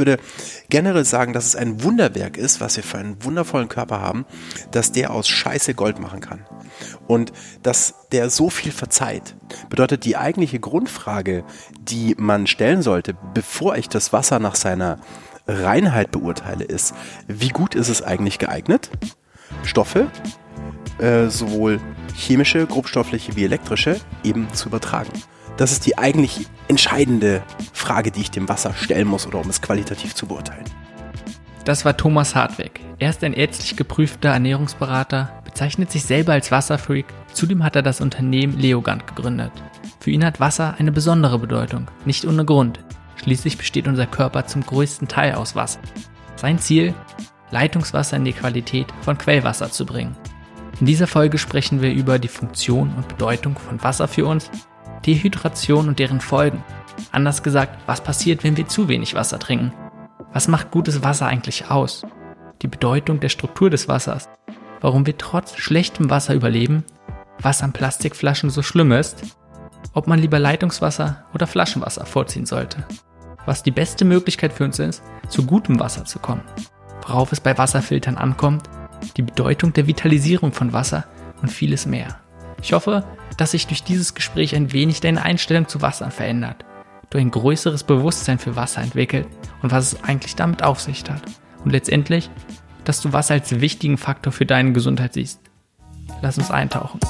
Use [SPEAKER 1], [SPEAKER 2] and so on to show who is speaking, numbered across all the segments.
[SPEAKER 1] würde generell sagen, dass es ein Wunderwerk ist, was wir für einen wundervollen Körper haben, dass der aus Scheiße Gold machen kann. Und dass der so viel verzeiht, bedeutet die eigentliche Grundfrage, die man stellen sollte, bevor ich das Wasser nach seiner Reinheit beurteile, ist, wie gut ist es eigentlich geeignet, Stoffe, äh, sowohl chemische, grobstoffliche wie elektrische, eben zu übertragen. Das ist die eigentlich entscheidende Frage, die ich dem Wasser stellen muss oder um es qualitativ zu beurteilen.
[SPEAKER 2] Das war Thomas Hartweg. Er ist ein ärztlich geprüfter Ernährungsberater, bezeichnet sich selber als Wasserfreak. Zudem hat er das Unternehmen Leogant gegründet. Für ihn hat Wasser eine besondere Bedeutung, nicht ohne Grund. Schließlich besteht unser Körper zum größten Teil aus Wasser. Sein Ziel? Leitungswasser in die Qualität von Quellwasser zu bringen. In dieser Folge sprechen wir über die Funktion und Bedeutung von Wasser für uns Dehydration und deren Folgen. Anders gesagt, was passiert, wenn wir zu wenig Wasser trinken? Was macht gutes Wasser eigentlich aus? Die Bedeutung der Struktur des Wassers. Warum wir trotz schlechtem Wasser überleben? Was an Plastikflaschen so schlimm ist? Ob man lieber Leitungswasser oder Flaschenwasser vorziehen sollte? Was die beste Möglichkeit für uns ist, zu gutem Wasser zu kommen? Worauf es bei Wasserfiltern ankommt? Die Bedeutung der Vitalisierung von Wasser und vieles mehr. Ich hoffe, dass sich durch dieses Gespräch ein wenig deine Einstellung zu Wasser verändert, du ein größeres Bewusstsein für Wasser entwickelt und was es eigentlich damit auf sich hat. Und letztendlich, dass du Wasser als wichtigen Faktor für deine Gesundheit siehst. Lass uns eintauchen.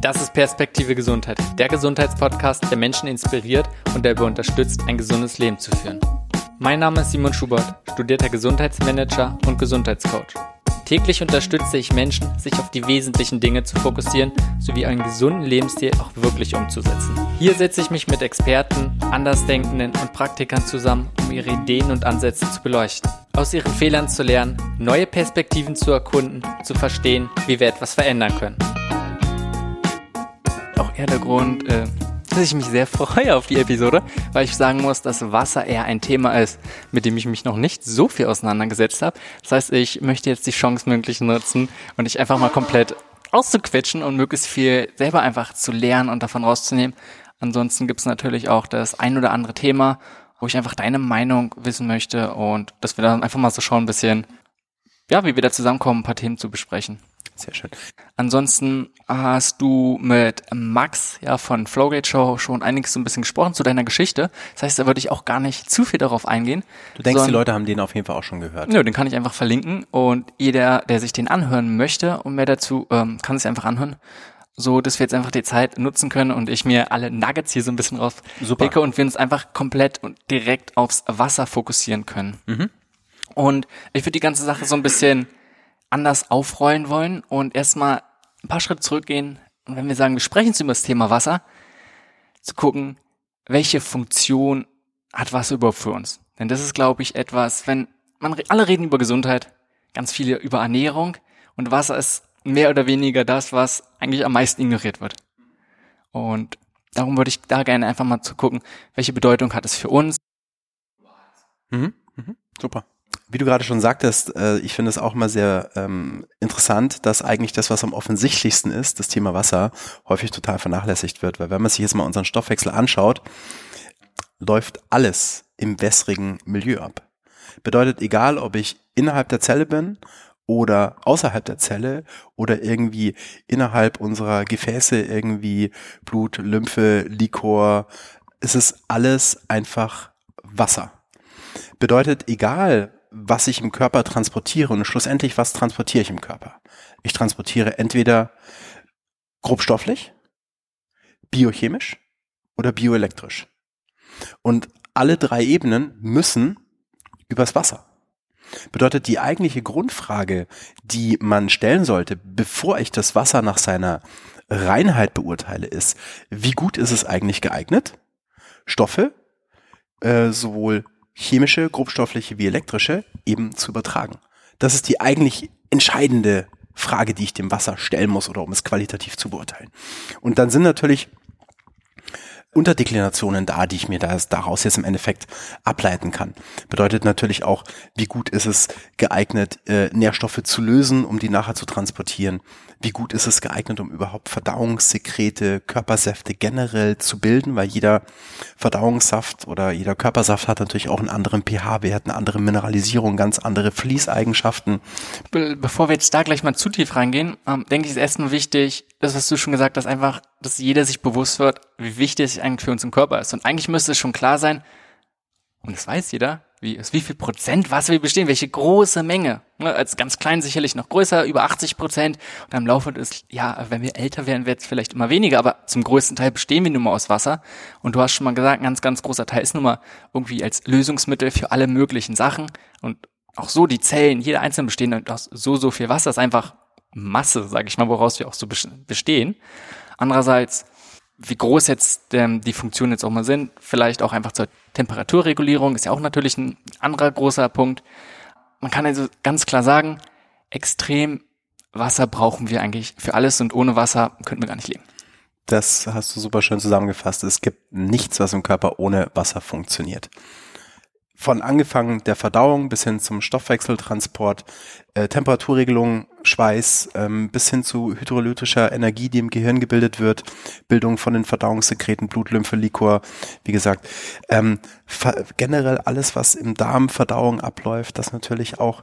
[SPEAKER 2] Das ist Perspektive Gesundheit, der Gesundheitspodcast, der Menschen inspiriert und dabei unterstützt, ein gesundes Leben zu führen. Mein Name ist Simon Schubert, studierter Gesundheitsmanager und Gesundheitscoach. Täglich unterstütze ich Menschen, sich auf die wesentlichen Dinge zu fokussieren, sowie einen gesunden Lebensstil auch wirklich umzusetzen. Hier setze ich mich mit Experten, Andersdenkenden und Praktikern zusammen, um ihre Ideen und Ansätze zu beleuchten. Aus ihren Fehlern zu lernen, neue Perspektiven zu erkunden, zu verstehen, wie wir etwas verändern können. Auch eher der Grund, äh, dass ich mich sehr freue auf die Episode, weil ich sagen muss, dass Wasser eher ein Thema ist, mit dem ich mich noch nicht so viel auseinandergesetzt habe. Das heißt, ich möchte jetzt die Chance möglich nutzen und dich einfach mal komplett auszuquetschen und möglichst viel selber einfach zu lernen und davon rauszunehmen. Ansonsten gibt es natürlich auch das ein oder andere Thema, wo ich einfach deine Meinung wissen möchte und dass wir dann einfach mal so schauen, ein bisschen, ja, wie wir da zusammenkommen, ein paar Themen zu besprechen.
[SPEAKER 1] Sehr schön.
[SPEAKER 2] Ansonsten hast du mit Max ja von Flowgate Show schon einiges so ein bisschen gesprochen zu deiner Geschichte. Das heißt, da würde ich auch gar nicht zu viel darauf eingehen.
[SPEAKER 1] Du denkst, die Leute haben den auf jeden Fall auch schon gehört.
[SPEAKER 2] Nö, den kann ich einfach verlinken und jeder, der sich den anhören möchte und mehr dazu, ähm, kann sich einfach anhören. So, dass wir jetzt einfach die Zeit nutzen können und ich mir alle Nuggets hier so ein bisschen rauspicke und wir uns einfach komplett und direkt aufs Wasser fokussieren können. Mhm. Und ich würde die ganze Sache so ein bisschen anders aufrollen wollen und erstmal ein paar Schritte zurückgehen und wenn wir sagen, wir sprechen über das Thema Wasser, zu gucken, welche Funktion hat Wasser überhaupt für uns? Denn das ist, glaube ich, etwas, wenn man alle reden über Gesundheit, ganz viele über Ernährung und Wasser ist mehr oder weniger das, was eigentlich am meisten ignoriert wird. Und darum würde ich da gerne einfach mal zu gucken, welche Bedeutung hat es für uns.
[SPEAKER 1] Mhm, mhm, super wie du gerade schon sagtest, äh, ich finde es auch immer sehr ähm, interessant, dass eigentlich das, was am offensichtlichsten ist, das Thema Wasser, häufig total vernachlässigt wird. Weil wenn man sich jetzt mal unseren Stoffwechsel anschaut, läuft alles im wässrigen Milieu ab. Bedeutet, egal ob ich innerhalb der Zelle bin oder außerhalb der Zelle oder irgendwie innerhalb unserer Gefäße irgendwie Blut, Lymphe, Likor, es ist alles einfach Wasser. Bedeutet, egal was ich im Körper transportiere und schlussendlich, was transportiere ich im Körper? Ich transportiere entweder grobstofflich, biochemisch oder bioelektrisch. Und alle drei Ebenen müssen übers Wasser. Bedeutet die eigentliche Grundfrage, die man stellen sollte, bevor ich das Wasser nach seiner Reinheit beurteile, ist, wie gut ist es eigentlich geeignet, Stoffe, äh, sowohl chemische, grobstoffliche wie elektrische, eben zu übertragen. Das ist die eigentlich entscheidende Frage, die ich dem Wasser stellen muss oder um es qualitativ zu beurteilen. Und dann sind natürlich Unterdeklinationen da, die ich mir da, daraus jetzt im Endeffekt ableiten kann. Bedeutet natürlich auch, wie gut ist es geeignet, äh, Nährstoffe zu lösen, um die nachher zu transportieren. Wie gut ist es geeignet, um überhaupt Verdauungssekrete, Körpersäfte generell zu bilden, weil jeder Verdauungssaft oder jeder Körpersaft hat natürlich auch einen anderen pH-Wert, eine andere Mineralisierung, ganz andere Fließeigenschaften.
[SPEAKER 2] Be bevor wir jetzt da gleich mal zu tief reingehen, ähm, denke ich, ist erstmal wichtig, das, was du schon gesagt hast, einfach, dass jeder sich bewusst wird, wie wichtig es eigentlich für uns im Körper ist. Und eigentlich müsste es schon klar sein, und das weiß jeder, wie, aus wie viel Prozent Wasser wir bestehen, welche große Menge. Ne, als ganz klein sicherlich noch größer, über 80 Prozent. Und im Laufe des, ja, wenn wir älter werden, wird es vielleicht immer weniger, aber zum größten Teil bestehen wir nun mal aus Wasser. Und du hast schon mal gesagt, ein ganz, ganz großer Teil ist nun mal irgendwie als Lösungsmittel für alle möglichen Sachen. Und auch so die Zellen, jeder einzelne bestehen aus so, so viel Wasser, ist einfach Masse, sage ich mal, woraus wir auch so bestehen. Andererseits wie groß jetzt ähm, die Funktionen jetzt auch mal sind, vielleicht auch einfach zur Temperaturregulierung, ist ja auch natürlich ein anderer großer Punkt. Man kann also ganz klar sagen, extrem Wasser brauchen wir eigentlich für alles und ohne Wasser könnten wir gar nicht leben.
[SPEAKER 1] Das hast du super schön zusammengefasst. Es gibt nichts, was im Körper ohne Wasser funktioniert von angefangen der Verdauung bis hin zum Stoffwechseltransport, äh, Temperaturregelung, Schweiß, ähm, bis hin zu hydrolytischer Energie, die im Gehirn gebildet wird, Bildung von den Verdauungssekreten, Blut, Lymphe, Liquor, wie gesagt, ähm, generell alles, was im Darm Verdauung abläuft, das natürlich auch,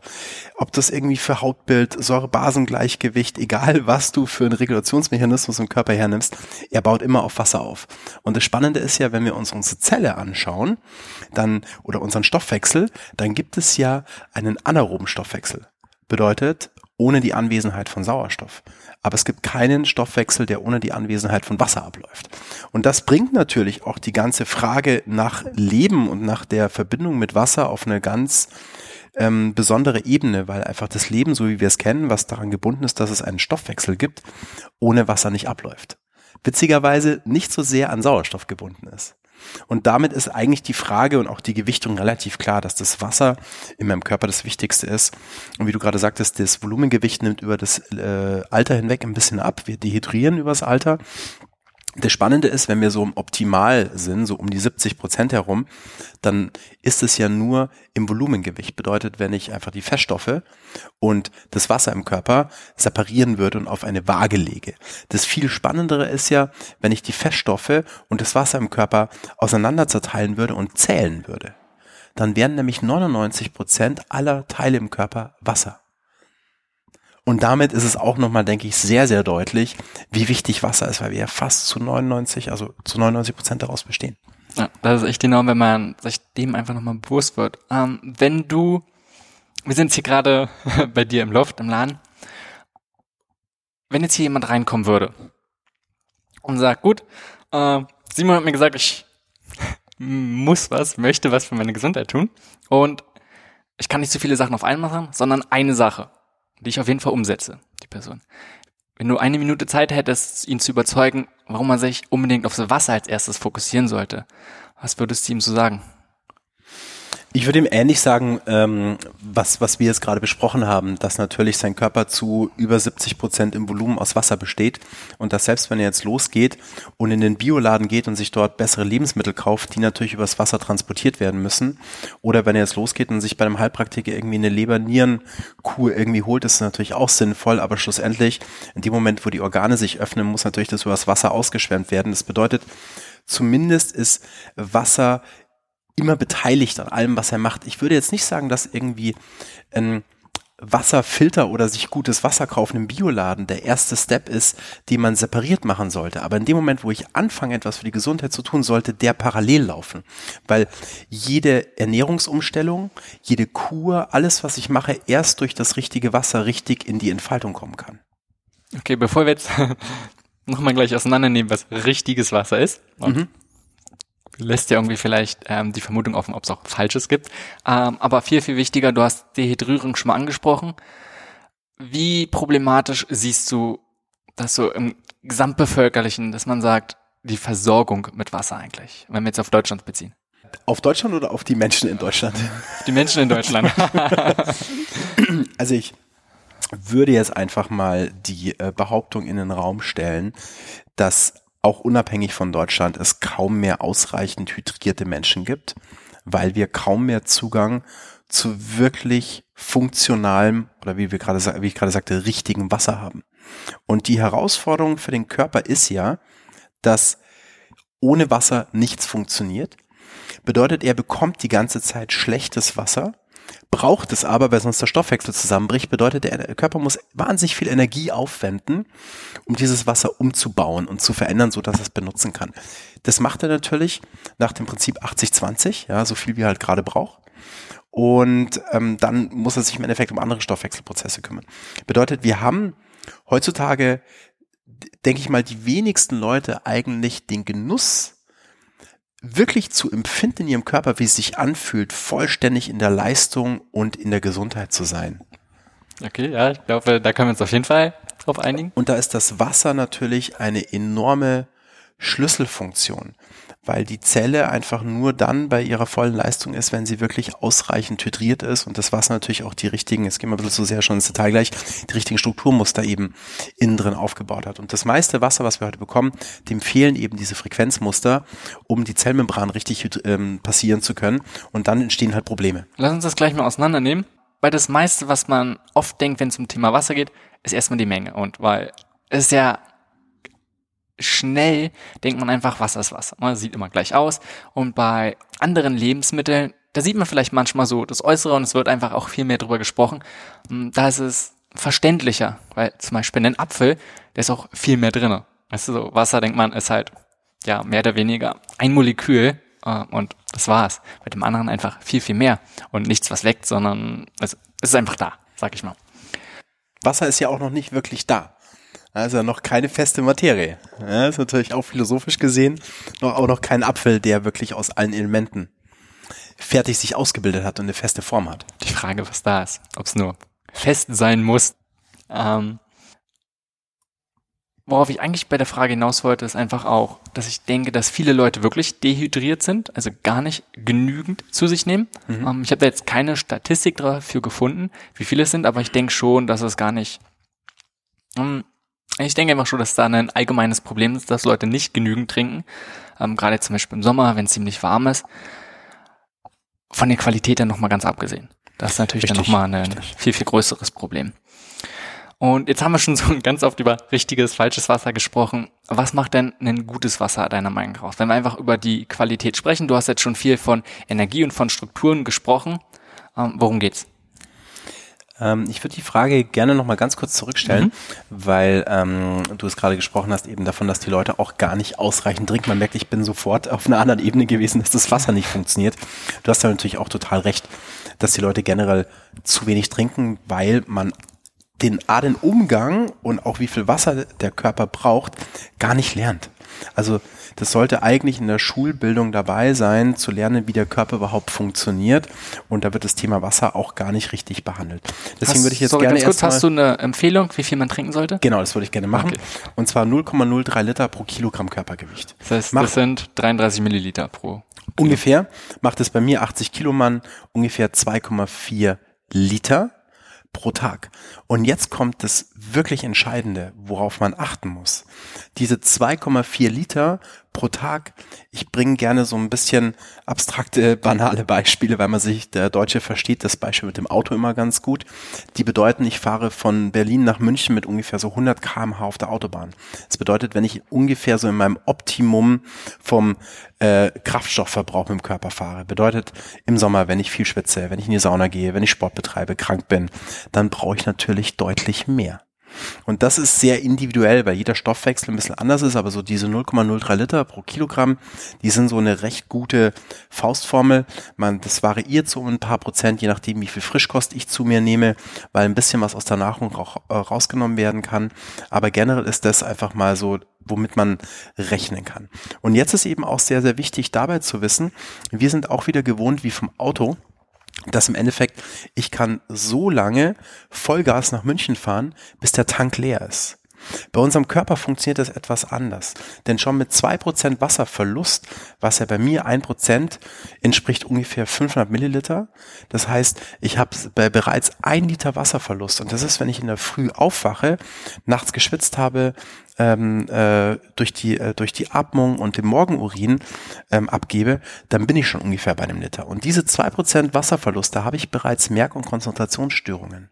[SPEAKER 1] ob das irgendwie für Hautbild, Säure-Basen-Gleichgewicht, egal was du für einen Regulationsmechanismus im Körper hernimmst, er baut immer auf Wasser auf. Und das Spannende ist ja, wenn wir uns unsere Zelle anschauen, dann, oder unseren Stoffwechsel, dann gibt es ja einen anaeroben Stoffwechsel. Bedeutet, ohne die Anwesenheit von Sauerstoff. Aber es gibt keinen Stoffwechsel, der ohne die Anwesenheit von Wasser abläuft. Und das bringt natürlich auch die ganze Frage nach Leben und nach der Verbindung mit Wasser auf eine ganz ähm, besondere Ebene, weil einfach das Leben, so wie wir es kennen, was daran gebunden ist, dass es einen Stoffwechsel gibt, ohne Wasser nicht abläuft. Witzigerweise nicht so sehr an Sauerstoff gebunden ist. Und damit ist eigentlich die Frage und auch die Gewichtung relativ klar, dass das Wasser in meinem Körper das Wichtigste ist. Und wie du gerade sagtest, das Volumengewicht nimmt über das äh, Alter hinweg ein bisschen ab. Wir dehydrieren übers Alter. Das Spannende ist, wenn wir so optimal sind, so um die 70 Prozent herum, dann ist es ja nur im Volumengewicht. Bedeutet, wenn ich einfach die Feststoffe und das Wasser im Körper separieren würde und auf eine Waage lege. Das viel Spannendere ist ja, wenn ich die Feststoffe und das Wasser im Körper auseinander zerteilen würde und zählen würde. Dann wären nämlich 99 Prozent aller Teile im Körper Wasser. Und damit ist es auch nochmal, denke ich, sehr, sehr deutlich, wie wichtig Wasser ist, weil wir ja fast zu 99, also zu 99 Prozent daraus bestehen.
[SPEAKER 2] Ja, das ist echt enorm, wenn man sich dem einfach nochmal bewusst wird. Ähm, wenn du, wir sind jetzt hier gerade bei dir im Loft, im Laden, wenn jetzt hier jemand reinkommen würde und sagt, gut, äh, Simon hat mir gesagt, ich muss was, möchte was für meine Gesundheit tun und ich kann nicht so viele Sachen auf einmal machen, sondern eine Sache die ich auf jeden Fall umsetze, die Person. Wenn du eine Minute Zeit hättest, ihn zu überzeugen, warum man sich unbedingt auf das Wasser als erstes fokussieren sollte, was würdest du ihm so sagen?
[SPEAKER 1] Ich würde ihm ähnlich sagen, ähm, was, was wir jetzt gerade besprochen haben, dass natürlich sein Körper zu über 70 Prozent im Volumen aus Wasser besteht und dass selbst wenn er jetzt losgeht und in den Bioladen geht und sich dort bessere Lebensmittel kauft, die natürlich übers Wasser transportiert werden müssen, oder wenn er jetzt losgeht und sich bei einem Heilpraktiker irgendwie eine Leber-Nieren-Kur irgendwie holt, ist natürlich auch sinnvoll, aber schlussendlich in dem Moment, wo die Organe sich öffnen, muss natürlich das übers Wasser ausgeschwemmt werden. Das bedeutet, zumindest ist Wasser immer beteiligt an allem, was er macht. Ich würde jetzt nicht sagen, dass irgendwie ein Wasserfilter oder sich gutes Wasser kaufen im Bioladen der erste Step ist, den man separiert machen sollte. Aber in dem Moment, wo ich anfange, etwas für die Gesundheit zu tun, sollte der parallel laufen. Weil jede Ernährungsumstellung, jede Kur, alles, was ich mache, erst durch das richtige Wasser richtig in die Entfaltung kommen kann.
[SPEAKER 2] Okay, bevor wir jetzt nochmal gleich auseinandernehmen, was richtiges Wasser ist. Mhm lässt ja irgendwie vielleicht ähm, die Vermutung offen, ob es auch Falsches gibt. Ähm, aber viel, viel wichtiger, du hast Dehydrierung schon mal angesprochen. Wie problematisch siehst du das so im Gesamtbevölkerlichen, dass man sagt, die Versorgung mit Wasser eigentlich, wenn wir jetzt auf Deutschland beziehen?
[SPEAKER 1] Auf Deutschland oder auf die Menschen in Deutschland?
[SPEAKER 2] Die Menschen in Deutschland.
[SPEAKER 1] also ich würde jetzt einfach mal die äh, Behauptung in den Raum stellen, dass auch unabhängig von Deutschland, es kaum mehr ausreichend hydrierte Menschen gibt, weil wir kaum mehr Zugang zu wirklich funktionalem oder wie wir gerade, wie ich gerade sagte, richtigem Wasser haben. Und die Herausforderung für den Körper ist ja, dass ohne Wasser nichts funktioniert. Bedeutet, er bekommt die ganze Zeit schlechtes Wasser, braucht es aber, weil sonst der Stoffwechsel zusammenbricht, bedeutet, der Körper muss wahnsinnig viel Energie aufwenden, um dieses Wasser umzubauen und zu verändern, so dass es benutzen kann. Das macht er natürlich nach dem Prinzip 80-20, ja, so viel wie er halt gerade braucht. Und ähm, dann muss er sich im Endeffekt um andere Stoffwechselprozesse kümmern. Bedeutet, wir haben heutzutage, denke ich mal, die wenigsten Leute eigentlich den Genuss wirklich zu empfinden in ihrem Körper, wie es sich anfühlt, vollständig in der Leistung und in der Gesundheit zu sein.
[SPEAKER 2] Okay, ja, ich glaube, da können wir uns auf jeden Fall drauf einigen.
[SPEAKER 1] Und da ist das Wasser natürlich eine enorme Schlüsselfunktion weil die Zelle einfach nur dann bei ihrer vollen Leistung ist, wenn sie wirklich ausreichend hydriert ist und das Wasser natürlich auch die richtigen, es geht mal ein bisschen zu sehr schon ins Detail gleich, die richtigen Strukturmuster eben innen drin aufgebaut hat. Und das meiste Wasser, was wir heute bekommen, dem fehlen eben diese Frequenzmuster, um die Zellmembran richtig ähm, passieren zu können und dann entstehen halt Probleme.
[SPEAKER 2] Lass uns das gleich mal auseinandernehmen, weil das meiste, was man oft denkt, wenn es um Thema Wasser geht, ist erstmal die Menge und weil es ja schnell denkt man einfach, Wasser ist Wasser. Das sieht immer gleich aus. Und bei anderen Lebensmitteln, da sieht man vielleicht manchmal so das Äußere und es wird einfach auch viel mehr drüber gesprochen. Hm, da ist es verständlicher, weil zum Beispiel in einem Apfel, da ist auch viel mehr drinne. Weißt du, so Wasser, denkt man, ist halt, ja, mehr oder weniger ein Molekül äh, und das war's. Bei dem anderen einfach viel, viel mehr und nichts, was leckt, sondern es, es ist einfach da, sag ich mal.
[SPEAKER 1] Wasser ist ja auch noch nicht wirklich da. Also noch keine feste Materie. Ja, ist natürlich auch philosophisch gesehen noch, auch noch kein Apfel, der wirklich aus allen Elementen fertig sich ausgebildet hat und eine feste Form hat.
[SPEAKER 2] Die Frage, was da ist. Ob es nur fest sein muss. Ähm, worauf ich eigentlich bei der Frage hinaus wollte, ist einfach auch, dass ich denke, dass viele Leute wirklich dehydriert sind, also gar nicht genügend zu sich nehmen. Mhm. Ähm, ich habe da jetzt keine Statistik dafür gefunden, wie viele es sind, aber ich denke schon, dass es gar nicht ähm, ich denke einfach schon, dass da ein allgemeines Problem ist, dass Leute nicht genügend trinken. Ähm, gerade zum Beispiel im Sommer, wenn es ziemlich warm ist. Von der Qualität dann nochmal ganz abgesehen. Das ist natürlich richtig, dann nochmal ein richtig. viel, viel größeres Problem. Und jetzt haben wir schon so ganz oft über richtiges, falsches Wasser gesprochen. Was macht denn ein gutes Wasser deiner Meinung nach? Wenn wir einfach über die Qualität sprechen, du hast jetzt schon viel von Energie und von Strukturen gesprochen. Ähm, worum geht's?
[SPEAKER 1] Ähm, ich würde die Frage gerne noch mal ganz kurz zurückstellen, mhm. weil ähm, du es gerade gesprochen hast eben davon, dass die Leute auch gar nicht ausreichend trinken. Man merkt, ich bin sofort auf einer anderen Ebene gewesen, dass das Wasser nicht funktioniert. Du hast da natürlich auch total recht, dass die Leute generell zu wenig trinken, weil man den A, den Umgang und auch wie viel Wasser der Körper braucht, gar nicht lernt. Also das sollte eigentlich in der Schulbildung dabei sein, zu lernen, wie der Körper überhaupt funktioniert. Und da wird das Thema Wasser auch gar nicht richtig behandelt. Deswegen
[SPEAKER 2] hast,
[SPEAKER 1] würde ich jetzt
[SPEAKER 2] sorry,
[SPEAKER 1] gerne
[SPEAKER 2] ganz kurz, hast du eine Empfehlung, wie viel man trinken sollte?
[SPEAKER 1] Genau, das würde ich gerne machen. Okay. Und zwar 0,03 Liter pro Kilogramm Körpergewicht.
[SPEAKER 2] Das heißt, Mach, das sind 33 Milliliter pro.
[SPEAKER 1] Ungefähr macht es bei mir 80 Kilo Mann ungefähr 2,4 Liter pro Tag. Und jetzt kommt das wirklich Entscheidende, worauf man achten muss. Diese 2,4 Liter pro Tag, ich bringe gerne so ein bisschen abstrakte, banale Beispiele, weil man sich, der Deutsche versteht das Beispiel mit dem Auto immer ganz gut. Die bedeuten, ich fahre von Berlin nach München mit ungefähr so 100 kmh auf der Autobahn. Das bedeutet, wenn ich ungefähr so in meinem Optimum vom äh, Kraftstoffverbrauch im Körper fahre, bedeutet im Sommer, wenn ich viel schwitze, wenn ich in die Sauna gehe, wenn ich Sport betreibe, krank bin, dann brauche ich natürlich deutlich mehr. Und das ist sehr individuell, weil jeder Stoffwechsel ein bisschen anders ist, aber so diese 0,03 Liter pro Kilogramm, die sind so eine recht gute Faustformel. Man, das variiert so ein paar Prozent, je nachdem, wie viel Frischkost ich zu mir nehme, weil ein bisschen was aus der Nahrung auch, äh, rausgenommen werden kann. Aber generell ist das einfach mal so womit man rechnen kann. Und jetzt ist eben auch sehr, sehr wichtig dabei zu wissen, wir sind auch wieder gewohnt wie vom Auto, dass im Endeffekt ich kann so lange Vollgas nach München fahren, bis der Tank leer ist. Bei unserem Körper funktioniert das etwas anders. Denn schon mit zwei Prozent Wasserverlust, was ja bei mir ein Prozent entspricht ungefähr 500 Milliliter. Das heißt, ich habe bereits ein Liter Wasserverlust. Und das ist, wenn ich in der Früh aufwache, nachts geschwitzt habe, ähm, äh, durch die äh, durch die Atmung und den Morgenurin ähm, abgebe, dann bin ich schon ungefähr bei einem Liter. Und diese zwei Prozent Wasserverlust, da habe ich bereits Merk- und Konzentrationsstörungen.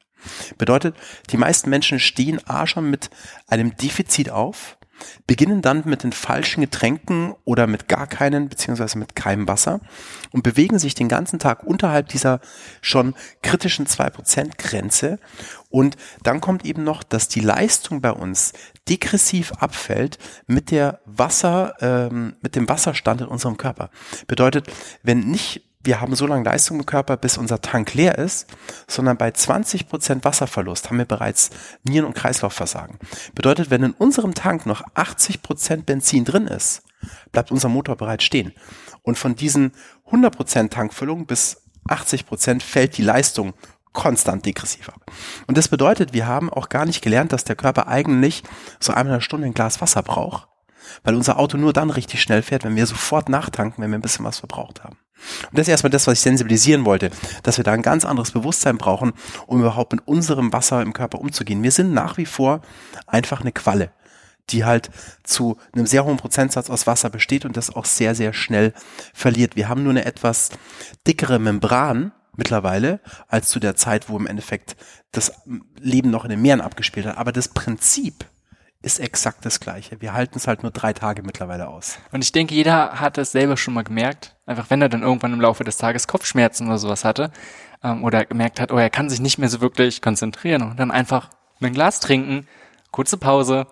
[SPEAKER 1] Bedeutet, die meisten Menschen stehen A schon mit einem Defizit auf, beginnen dann mit den falschen Getränken oder mit gar keinen, beziehungsweise mit keinem Wasser und bewegen sich den ganzen Tag unterhalb dieser schon kritischen 2% Grenze. Und dann kommt eben noch, dass die Leistung bei uns degressiv abfällt mit der Wasser, ähm, mit dem Wasserstand in unserem Körper. Bedeutet, wenn nicht wir haben so lange Leistung im Körper, bis unser Tank leer ist, sondern bei 20 Prozent Wasserverlust haben wir bereits Nieren- und Kreislaufversagen. Bedeutet, wenn in unserem Tank noch 80 Prozent Benzin drin ist, bleibt unser Motor bereits stehen. Und von diesen 100 Prozent Tankfüllung bis 80 Prozent fällt die Leistung konstant degressiv ab. Und das bedeutet, wir haben auch gar nicht gelernt, dass der Körper eigentlich so einmal eine Stunde ein Glas Wasser braucht, weil unser Auto nur dann richtig schnell fährt, wenn wir sofort nachtanken, wenn wir ein bisschen was verbraucht haben. Und das ist erstmal das, was ich sensibilisieren wollte, dass wir da ein ganz anderes Bewusstsein brauchen, um überhaupt mit unserem Wasser im Körper umzugehen. Wir sind nach wie vor einfach eine Qualle, die halt zu einem sehr hohen Prozentsatz aus Wasser besteht und das auch sehr, sehr schnell verliert. Wir haben nur eine etwas dickere Membran mittlerweile als zu der Zeit, wo im Endeffekt das Leben noch in den Meeren abgespielt hat. Aber das Prinzip ist exakt das Gleiche. Wir halten es halt nur drei Tage mittlerweile aus.
[SPEAKER 2] Und ich denke, jeder hat es selber schon mal gemerkt. Einfach wenn er dann irgendwann im Laufe des Tages Kopfschmerzen oder sowas hatte ähm, oder gemerkt hat, oh, er kann sich nicht mehr so wirklich konzentrieren und dann einfach ein Glas trinken, kurze Pause,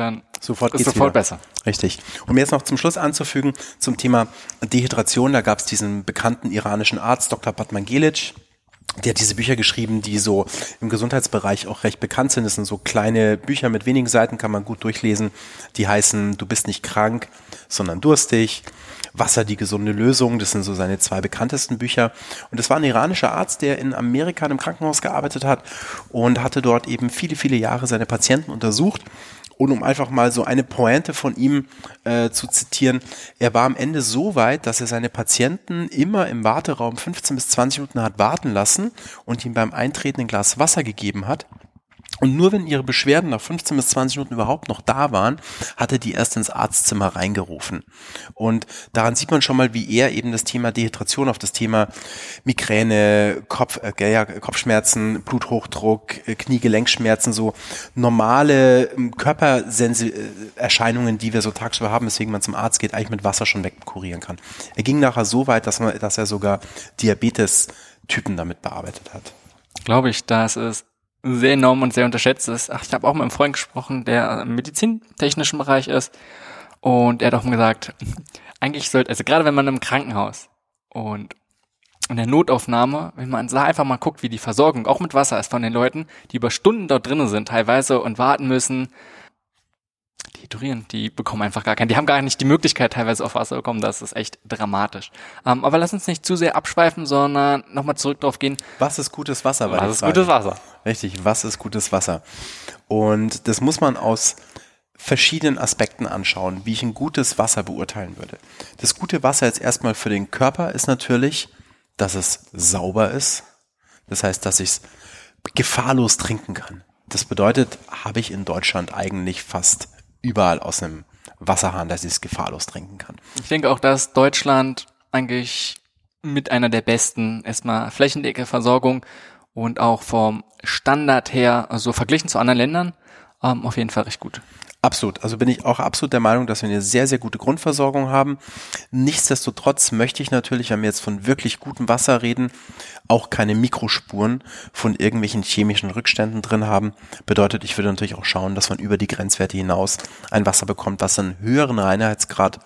[SPEAKER 2] dann
[SPEAKER 1] sofort ist sofort wieder. besser. Richtig. Um jetzt noch zum Schluss anzufügen zum Thema Dehydration, da gab es diesen bekannten iranischen Arzt Dr. Batmangelic, der hat diese Bücher geschrieben, die so im Gesundheitsbereich auch recht bekannt sind. Das sind so kleine Bücher mit wenigen Seiten, kann man gut durchlesen. Die heißen Du bist nicht krank, sondern durstig. Wasser, die gesunde Lösung. Das sind so seine zwei bekanntesten Bücher. Und das war ein iranischer Arzt, der in Amerika im Krankenhaus gearbeitet hat und hatte dort eben viele, viele Jahre seine Patienten untersucht und um einfach mal so eine Pointe von ihm äh, zu zitieren, er war am Ende so weit, dass er seine Patienten immer im Warteraum 15 bis 20 Minuten hat warten lassen und ihm beim Eintreten ein Glas Wasser gegeben hat und nur wenn ihre Beschwerden nach 15 bis 20 Minuten überhaupt noch da waren, hat er die erst ins Arztzimmer reingerufen. Und daran sieht man schon mal, wie er eben das Thema Dehydration auf das Thema Migräne, Kopf, äh, ja, Kopfschmerzen, Bluthochdruck, äh, Kniegelenkschmerzen, so normale ähm, Körpererscheinungen, die wir so tagsüber haben, weswegen man zum Arzt geht, eigentlich mit Wasser schon wegkurieren kann. Er ging nachher so weit, dass, man, dass er sogar Diabetes-Typen damit bearbeitet hat.
[SPEAKER 2] Glaube ich, dass es sehr enorm und sehr unterschätzt ist. Ach, ich habe auch mit einem Freund gesprochen, der im medizintechnischen Bereich ist. Und er hat auch mal gesagt, eigentlich sollte, also gerade wenn man im Krankenhaus und in der Notaufnahme, wenn man da einfach mal guckt, wie die Versorgung auch mit Wasser ist von den Leuten, die über Stunden dort drinnen sind teilweise und warten müssen, die hydrieren, die bekommen einfach gar keinen, die haben gar nicht die Möglichkeit teilweise auf Wasser zu kommen, das ist echt dramatisch. Ähm, aber lass uns nicht zu sehr abschweifen, sondern nochmal zurück darauf gehen.
[SPEAKER 1] Was ist gutes Wasser?
[SPEAKER 2] Was ist gutes Wasser?
[SPEAKER 1] Richtig, was ist gutes Wasser? Und das muss man aus verschiedenen Aspekten anschauen, wie ich ein gutes Wasser beurteilen würde. Das gute Wasser jetzt erstmal für den Körper ist natürlich, dass es sauber ist. Das heißt, dass ich es gefahrlos trinken kann. Das bedeutet, habe ich in Deutschland eigentlich fast überall aus einem Wasserhahn, dass ich es gefahrlos trinken kann.
[SPEAKER 2] Ich denke auch, dass Deutschland eigentlich mit einer der besten erstmal flächendeckige Versorgung und auch vom Standard her, also verglichen zu anderen Ländern, ähm, auf jeden Fall recht gut.
[SPEAKER 1] Absolut. Also bin ich auch absolut der Meinung, dass wir eine sehr, sehr gute Grundversorgung haben. Nichtsdestotrotz möchte ich natürlich, wenn wir jetzt von wirklich gutem Wasser reden, auch keine Mikrospuren von irgendwelchen chemischen Rückständen drin haben. Bedeutet, ich würde natürlich auch schauen, dass man über die Grenzwerte hinaus ein Wasser bekommt, was einen höheren Reinheitsgrad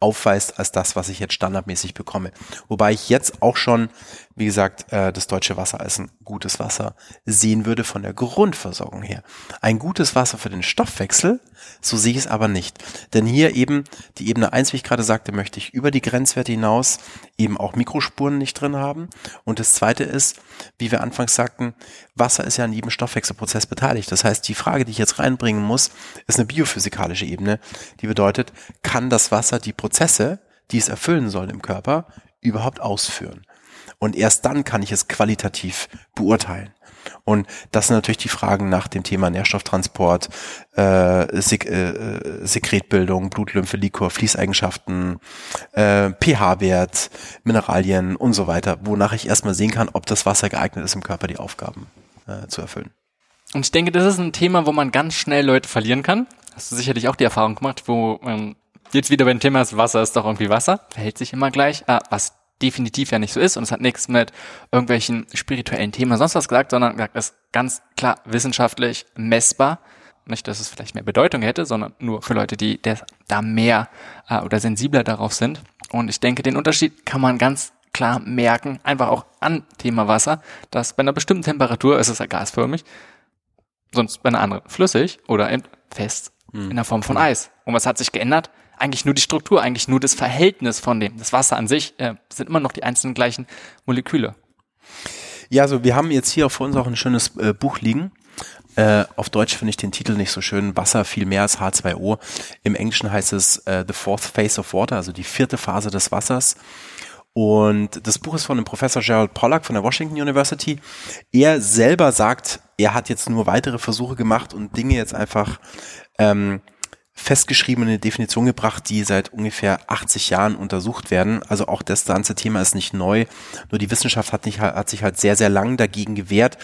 [SPEAKER 1] aufweist als das, was ich jetzt standardmäßig bekomme. Wobei ich jetzt auch schon, wie gesagt, äh, das deutsche Wasser als ein gutes Wasser sehen würde von der Grundversorgung her. Ein gutes Wasser für den Stoffwechsel, so sehe ich es aber nicht. Denn hier eben die Ebene 1, wie ich gerade sagte, möchte ich über die Grenzwerte hinaus eben auch Mikrospuren nicht drin haben. Und das zweite ist, wie wir anfangs sagten, Wasser ist ja an jedem Stoffwechselprozess beteiligt. Das heißt, die Frage, die ich jetzt reinbringen muss, ist eine biophysikalische Ebene, die bedeutet, kann das Wasser die Prozesse, die es erfüllen soll im Körper, überhaupt ausführen? Und erst dann kann ich es qualitativ beurteilen. Und das sind natürlich die Fragen nach dem Thema Nährstofftransport, äh, Sek äh, Sekretbildung, Blutlymphe, Liquor, Fließeigenschaften, äh, pH-Wert, Mineralien und so weiter, wonach ich erstmal sehen kann, ob das Wasser geeignet ist, im Körper die Aufgaben äh, zu erfüllen.
[SPEAKER 2] Und ich denke, das ist ein Thema, wo man ganz schnell Leute verlieren kann. Hast du sicherlich auch die Erfahrung gemacht, wo man jetzt wieder beim Thema ist, Wasser ist doch irgendwie Wasser, verhält sich immer gleich, ah, was definitiv ja nicht so ist und es hat nichts mit irgendwelchen spirituellen Themen sonst was gesagt, sondern gesagt, ist ganz klar wissenschaftlich messbar. Nicht, dass es vielleicht mehr Bedeutung hätte, sondern nur für Leute, die da mehr äh, oder sensibler darauf sind. Und ich denke, den Unterschied kann man ganz klar merken, einfach auch an Thema Wasser, dass bei einer bestimmten Temperatur ist es ja gasförmig, sonst bei einer anderen flüssig oder eben fest mhm. in der Form von Eis. Und was hat sich geändert? Eigentlich nur die Struktur, eigentlich nur das Verhältnis von dem. Das Wasser an sich äh, sind immer noch die einzelnen gleichen Moleküle.
[SPEAKER 1] Ja, also wir haben jetzt hier vor uns auch ein schönes äh, Buch liegen. Äh, auf Deutsch finde ich den Titel nicht so schön. Wasser viel mehr als H2O. Im Englischen heißt es äh, The Fourth Phase of Water, also die vierte Phase des Wassers. Und das Buch ist von dem Professor Gerald Pollack von der Washington University. Er selber sagt, er hat jetzt nur weitere Versuche gemacht und Dinge jetzt einfach ähm, festgeschriebene Definition gebracht, die seit ungefähr 80 Jahren untersucht werden. Also auch das ganze Thema ist nicht neu, nur die Wissenschaft hat, nicht, hat sich halt sehr, sehr lang dagegen gewehrt.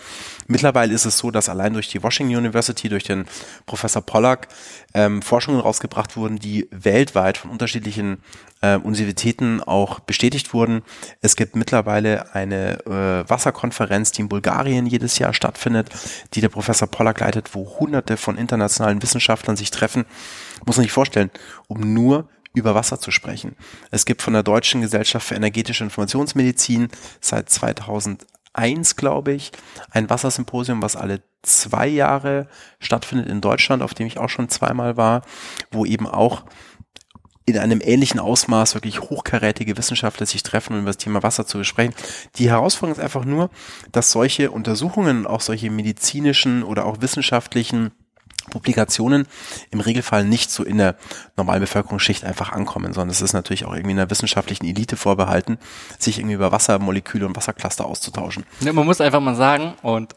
[SPEAKER 1] Mittlerweile ist es so, dass allein durch die Washington University, durch den Professor Pollack, ähm, Forschungen rausgebracht wurden, die weltweit von unterschiedlichen äh, Universitäten auch bestätigt wurden. Es gibt mittlerweile eine äh, Wasserkonferenz, die in Bulgarien jedes Jahr stattfindet, die der Professor Pollack leitet, wo hunderte von internationalen Wissenschaftlern sich treffen. Muss man sich vorstellen, um nur über Wasser zu sprechen. Es gibt von der Deutschen Gesellschaft für energetische Informationsmedizin seit 2001, glaube ich, ein Wassersymposium, was alle zwei Jahre stattfindet in Deutschland, auf dem ich auch schon zweimal war, wo eben auch in einem ähnlichen Ausmaß wirklich hochkarätige Wissenschaftler sich treffen, um über das Thema Wasser zu besprechen. Die Herausforderung ist einfach nur, dass solche Untersuchungen, auch solche medizinischen oder auch wissenschaftlichen Publikationen im Regelfall nicht so in der normalen Bevölkerungsschicht einfach ankommen, sondern es ist natürlich auch irgendwie in der wissenschaftlichen Elite vorbehalten, sich irgendwie über Wassermoleküle und Wassercluster auszutauschen.
[SPEAKER 2] Ja, man muss einfach mal sagen, und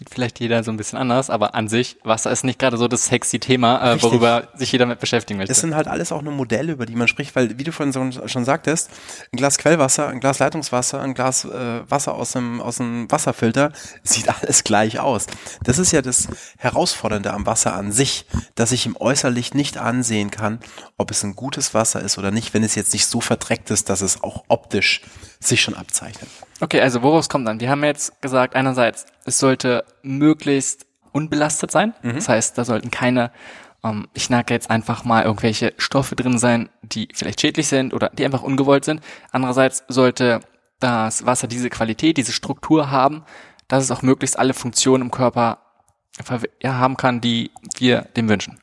[SPEAKER 2] sieht vielleicht jeder so ein bisschen anders, aber an sich, Wasser ist nicht gerade so das sexy Thema, äh, worüber sich jeder mit beschäftigen möchte.
[SPEAKER 1] Es sind halt alles auch nur Modelle, über die man spricht, weil, wie du vorhin so, schon sagtest, ein Glas Quellwasser, ein Glas Leitungswasser, ein Glas äh, Wasser aus einem, aus einem Wasserfilter, sieht alles gleich aus. Das ist ja das Herausfordernde am Wasser an sich, dass ich im Äußerlich nicht ansehen kann, ob es ein gutes Wasser ist oder nicht, wenn es jetzt nicht so verdreckt ist, dass es auch optisch sich schon abzeichnet.
[SPEAKER 2] Okay, also woraus kommt dann? Wir haben jetzt gesagt, einerseits, es sollte möglichst unbelastet sein. Mhm. Das heißt, da sollten keine, ähm, ich nage jetzt einfach mal irgendwelche Stoffe drin sein, die vielleicht schädlich sind oder die einfach ungewollt sind. Andererseits sollte das Wasser diese Qualität, diese Struktur haben, dass es auch möglichst alle Funktionen im Körper ja, haben kann, die wir dem wünschen.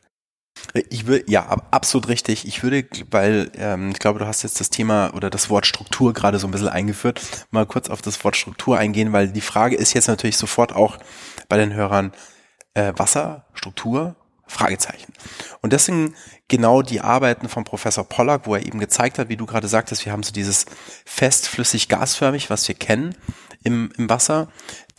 [SPEAKER 1] Ich würde, ja, absolut richtig. Ich würde, weil ähm, ich glaube, du hast jetzt das Thema oder das Wort Struktur gerade so ein bisschen eingeführt, mal kurz auf das Wort Struktur eingehen, weil die Frage ist jetzt natürlich sofort auch bei den Hörern äh, Wasser, Struktur, Fragezeichen. Und deswegen genau die Arbeiten von Professor Pollack, wo er eben gezeigt hat, wie du gerade sagtest, wir haben so dieses fest, flüssig, gasförmig, was wir kennen im, im Wasser.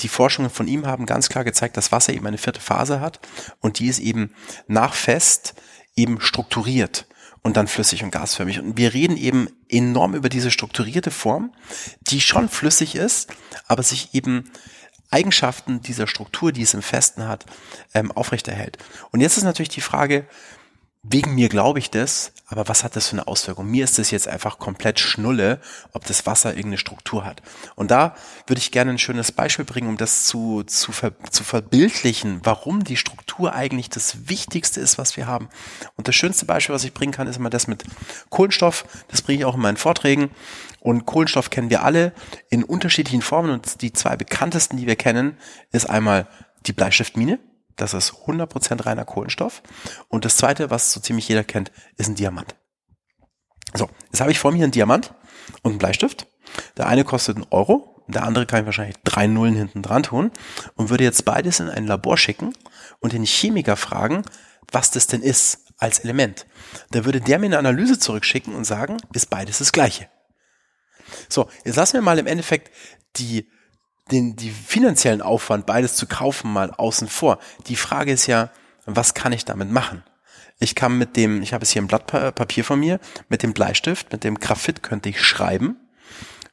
[SPEAKER 1] Die Forschungen von ihm haben ganz klar gezeigt, dass Wasser eben eine vierte Phase hat und die ist eben nach fest eben strukturiert und dann flüssig und gasförmig. Und wir reden eben enorm über diese strukturierte Form, die schon flüssig ist, aber sich eben Eigenschaften dieser Struktur, die es im Festen hat, ähm, aufrechterhält. Und jetzt ist natürlich die Frage, wegen mir glaube ich das, aber was hat das für eine Auswirkung? Mir ist das jetzt einfach komplett Schnulle, ob das Wasser irgendeine Struktur hat. Und da würde ich gerne ein schönes Beispiel bringen, um das zu, zu, ver, zu verbildlichen, warum die Struktur eigentlich das Wichtigste ist, was wir haben. Und das schönste Beispiel, was ich bringen kann, ist immer das mit Kohlenstoff. Das bringe ich auch in meinen Vorträgen. Und Kohlenstoff kennen wir alle in unterschiedlichen Formen. Und die zwei bekanntesten, die wir kennen, ist einmal die Bleistiftmine das ist 100% reiner Kohlenstoff. Und das zweite, was so ziemlich jeder kennt, ist ein Diamant. So, jetzt habe ich vor mir einen Diamant und einen Bleistift. Der eine kostet einen Euro, der andere kann ich wahrscheinlich drei Nullen hinten dran tun und würde jetzt beides in ein Labor schicken und den Chemiker fragen, was das denn ist als Element. Da würde der mir eine Analyse zurückschicken und sagen, ist beides das gleiche. So, jetzt lassen wir mal im Endeffekt die den, die finanziellen Aufwand, beides zu kaufen, mal außen vor. Die Frage ist ja, was kann ich damit machen? Ich kann mit dem, ich habe es hier ein Blatt Papier von mir, mit dem Bleistift, mit dem Graphit könnte ich schreiben,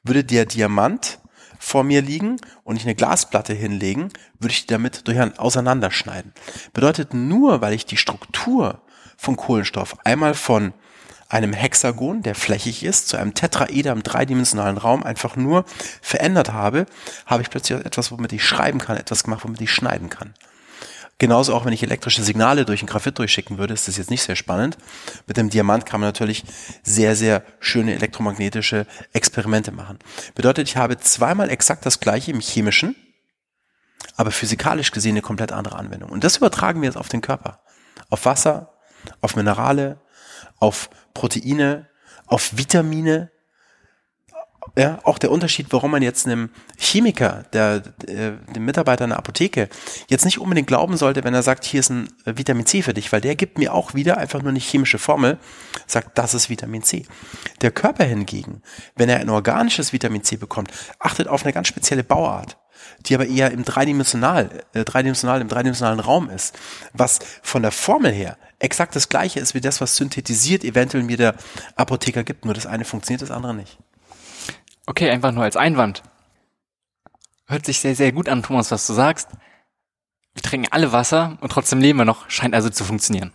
[SPEAKER 1] würde der Diamant vor mir liegen und ich eine Glasplatte hinlegen, würde ich damit durch ein auseinanderschneiden. Bedeutet nur, weil ich die Struktur von Kohlenstoff einmal von einem Hexagon, der flächig ist, zu einem Tetraeder im dreidimensionalen Raum einfach nur verändert habe, habe ich plötzlich etwas, womit ich schreiben kann, etwas gemacht, womit ich schneiden kann. Genauso auch, wenn ich elektrische Signale durch ein Graphit durchschicken würde, ist das jetzt nicht sehr spannend. Mit dem Diamant kann man natürlich sehr, sehr schöne elektromagnetische Experimente machen. Bedeutet, ich habe zweimal exakt das gleiche im chemischen, aber physikalisch gesehen eine komplett andere Anwendung. Und das übertragen wir jetzt auf den Körper. Auf Wasser, auf Minerale, auf Proteine, auf Vitamine, ja, auch der Unterschied, warum man jetzt einem Chemiker, der, der, dem Mitarbeiter einer Apotheke, jetzt nicht unbedingt glauben sollte, wenn er sagt, hier ist ein Vitamin C für dich, weil der gibt mir auch wieder einfach nur eine chemische Formel, sagt, das ist Vitamin C. Der Körper hingegen, wenn er ein organisches Vitamin C bekommt, achtet auf eine ganz spezielle Bauart die aber eher im dreidimensional, äh, dreidimensional, im dreidimensionalen Raum ist, was von der Formel her exakt das gleiche ist wie das, was synthetisiert eventuell mir der Apotheker gibt, nur das eine funktioniert, das andere nicht.
[SPEAKER 2] Okay, einfach nur als Einwand. Hört sich sehr, sehr gut an, Thomas, was du sagst. Wir trinken alle Wasser und trotzdem leben wir noch. Scheint also zu funktionieren.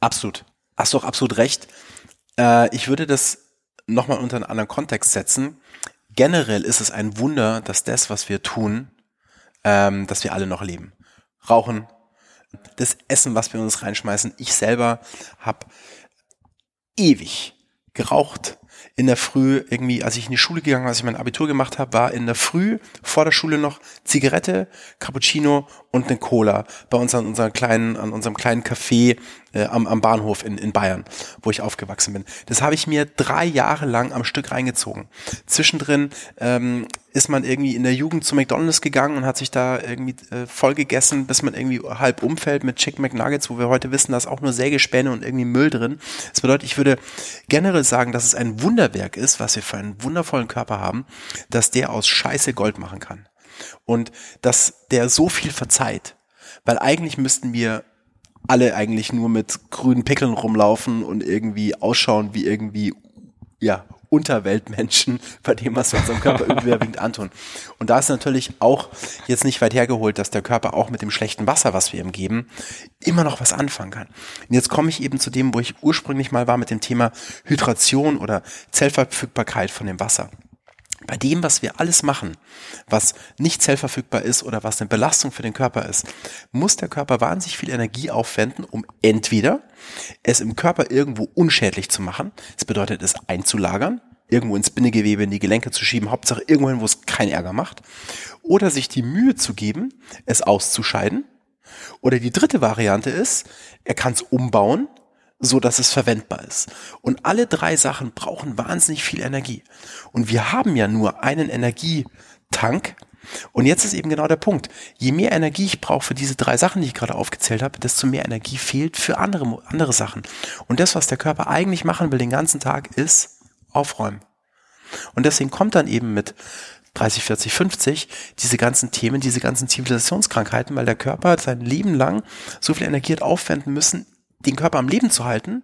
[SPEAKER 1] Absolut. Hast du auch absolut recht. Äh, ich würde das nochmal unter einen anderen Kontext setzen. Generell ist es ein Wunder, dass das, was wir tun, ähm, dass wir alle noch leben. Rauchen, das Essen, was wir uns reinschmeißen. Ich selber habe ewig geraucht, in der Früh irgendwie, als ich in die Schule gegangen, als ich mein Abitur gemacht habe, war in der Früh vor der Schule noch Zigarette, Cappuccino und eine Cola bei uns an unserem kleinen, an unserem kleinen Café äh, am, am Bahnhof in, in Bayern, wo ich aufgewachsen bin. Das habe ich mir drei Jahre lang am Stück reingezogen. Zwischendrin ähm, ist man irgendwie in der Jugend zu McDonalds gegangen und hat sich da irgendwie äh, voll gegessen, bis man irgendwie halb umfällt mit Chicken McNuggets, wo wir heute wissen, da ist auch nur Sägespäne und irgendwie Müll drin. Das bedeutet, ich würde generell sagen, dass es ein Wunderwerk ist, was wir für einen wundervollen Körper haben, dass der aus Scheiße Gold machen kann. Und dass der so viel verzeiht. Weil eigentlich müssten wir alle eigentlich nur mit grünen Pickeln rumlaufen und irgendwie ausschauen wie irgendwie, ja, Unterweltmenschen, bei dem, was wir unserem Körper überwiegend antun. Und da ist natürlich auch jetzt nicht weit hergeholt, dass der Körper auch mit dem schlechten Wasser, was wir ihm geben, immer noch was anfangen kann. Und jetzt komme ich eben zu dem, wo ich ursprünglich mal war mit dem Thema Hydration oder Zellverfügbarkeit von dem Wasser. Bei dem, was wir alles machen, was nicht zellverfügbar ist oder was eine Belastung für den Körper ist, muss der Körper wahnsinnig viel Energie aufwenden, um entweder es im Körper irgendwo unschädlich zu machen, das bedeutet es einzulagern, irgendwo ins Bindegewebe, in die Gelenke zu schieben, Hauptsache irgendwohin, wo es keinen Ärger macht, oder sich die Mühe zu geben, es auszuscheiden, oder die dritte Variante ist, er kann es umbauen, so dass es verwendbar ist. Und alle drei Sachen brauchen wahnsinnig viel Energie. Und wir haben ja nur einen Energietank. Und jetzt ist eben genau der Punkt. Je mehr Energie ich brauche für diese drei Sachen, die ich gerade aufgezählt habe, desto mehr Energie fehlt für andere, andere Sachen. Und das, was der Körper eigentlich machen will den ganzen Tag, ist aufräumen. Und deswegen kommt dann eben mit 30, 40, 50 diese ganzen Themen, diese ganzen Zivilisationskrankheiten, weil der Körper sein Leben lang so viel Energie hat aufwenden müssen, den Körper am Leben zu halten,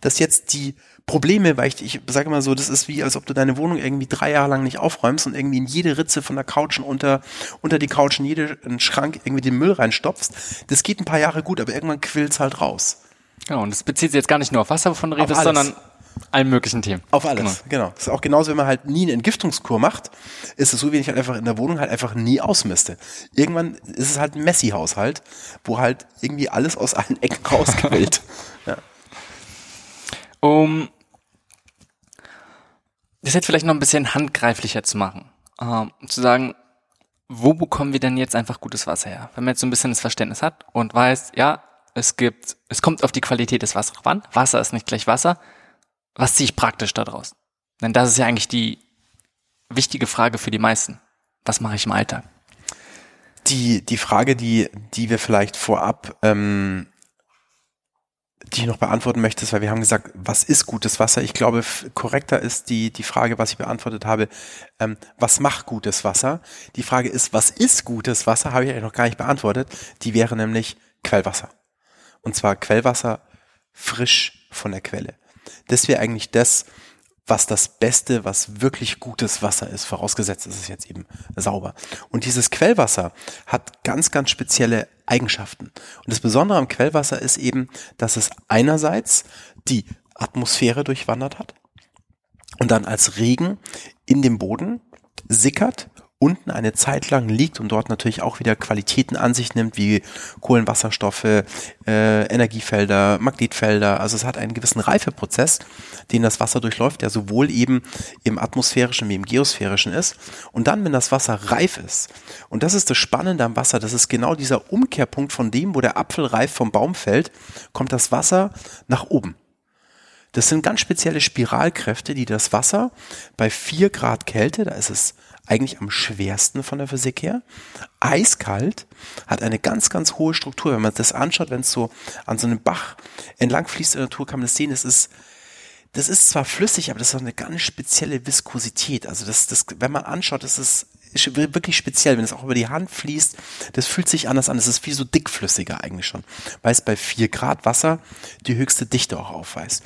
[SPEAKER 1] dass jetzt die Probleme, weil ich, ich sage mal so, das ist wie, als ob du deine Wohnung irgendwie drei Jahre lang nicht aufräumst und irgendwie in jede Ritze von der Couch unter, unter die Couch, in jeden Schrank irgendwie den Müll reinstopfst. Das geht ein paar Jahre gut, aber irgendwann quillt's halt raus.
[SPEAKER 2] Genau, und das bezieht sich jetzt gar nicht nur auf Wasser, du redest, sondern allen möglichen Themen.
[SPEAKER 1] Auf alles, genau. genau. Das ist auch genauso, wenn man halt nie eine Entgiftungskur macht, ist es so, wie ich halt einfach in der Wohnung halt einfach nie ausmiste. Irgendwann ist es halt ein Messi-Haushalt, wo halt irgendwie alles aus allen Ecken rausquillt. ja.
[SPEAKER 2] Um das jetzt vielleicht noch ein bisschen handgreiflicher zu machen, ähm, zu sagen, wo bekommen wir denn jetzt einfach gutes Wasser her? Wenn man jetzt so ein bisschen das Verständnis hat und weiß, ja, es gibt, es kommt auf die Qualität des Wassers an. Wasser ist nicht gleich Wasser was ziehe ich praktisch daraus? Denn das ist ja eigentlich die wichtige Frage für die meisten. Was mache ich im Alltag?
[SPEAKER 1] Die, die Frage, die, die wir vielleicht vorab ähm, die ich noch beantworten möchte, ist, weil wir haben gesagt, was ist gutes Wasser? Ich glaube, korrekter ist die, die Frage, was ich beantwortet habe, ähm, was macht gutes Wasser? Die Frage ist, was ist gutes Wasser? Habe ich eigentlich noch gar nicht beantwortet. Die wäre nämlich Quellwasser. Und zwar Quellwasser frisch von der Quelle. Das wäre eigentlich das, was das Beste, was wirklich gutes Wasser ist, vorausgesetzt ist es jetzt eben sauber. Und dieses Quellwasser hat ganz, ganz spezielle Eigenschaften. Und das Besondere am Quellwasser ist eben, dass es einerseits die Atmosphäre durchwandert hat und dann als Regen in den Boden sickert unten eine Zeit lang liegt und dort natürlich auch wieder Qualitäten an sich nimmt, wie Kohlenwasserstoffe, äh, Energiefelder, Magnetfelder. Also es hat einen gewissen Reifeprozess, den das Wasser durchläuft, der sowohl eben im atmosphärischen wie im geosphärischen ist. Und dann, wenn das Wasser reif ist, und das ist das Spannende am Wasser, das ist genau dieser Umkehrpunkt von dem, wo der Apfel reif vom Baum fällt, kommt das Wasser nach oben. Das sind ganz spezielle Spiralkräfte, die das Wasser bei vier Grad Kälte, da ist es eigentlich am schwersten von der Physik her. Eiskalt hat eine ganz, ganz hohe Struktur. Wenn man das anschaut, wenn es so an so einem Bach entlang fließt in der Natur, kann man das sehen. Das ist, das ist zwar flüssig, aber das ist eine ganz spezielle Viskosität. Also das, das, wenn man anschaut, das ist wirklich speziell, wenn es auch über die Hand fließt, das fühlt sich anders an. Es ist wie so dickflüssiger eigentlich schon, weil es bei vier Grad Wasser die höchste Dichte auch aufweist.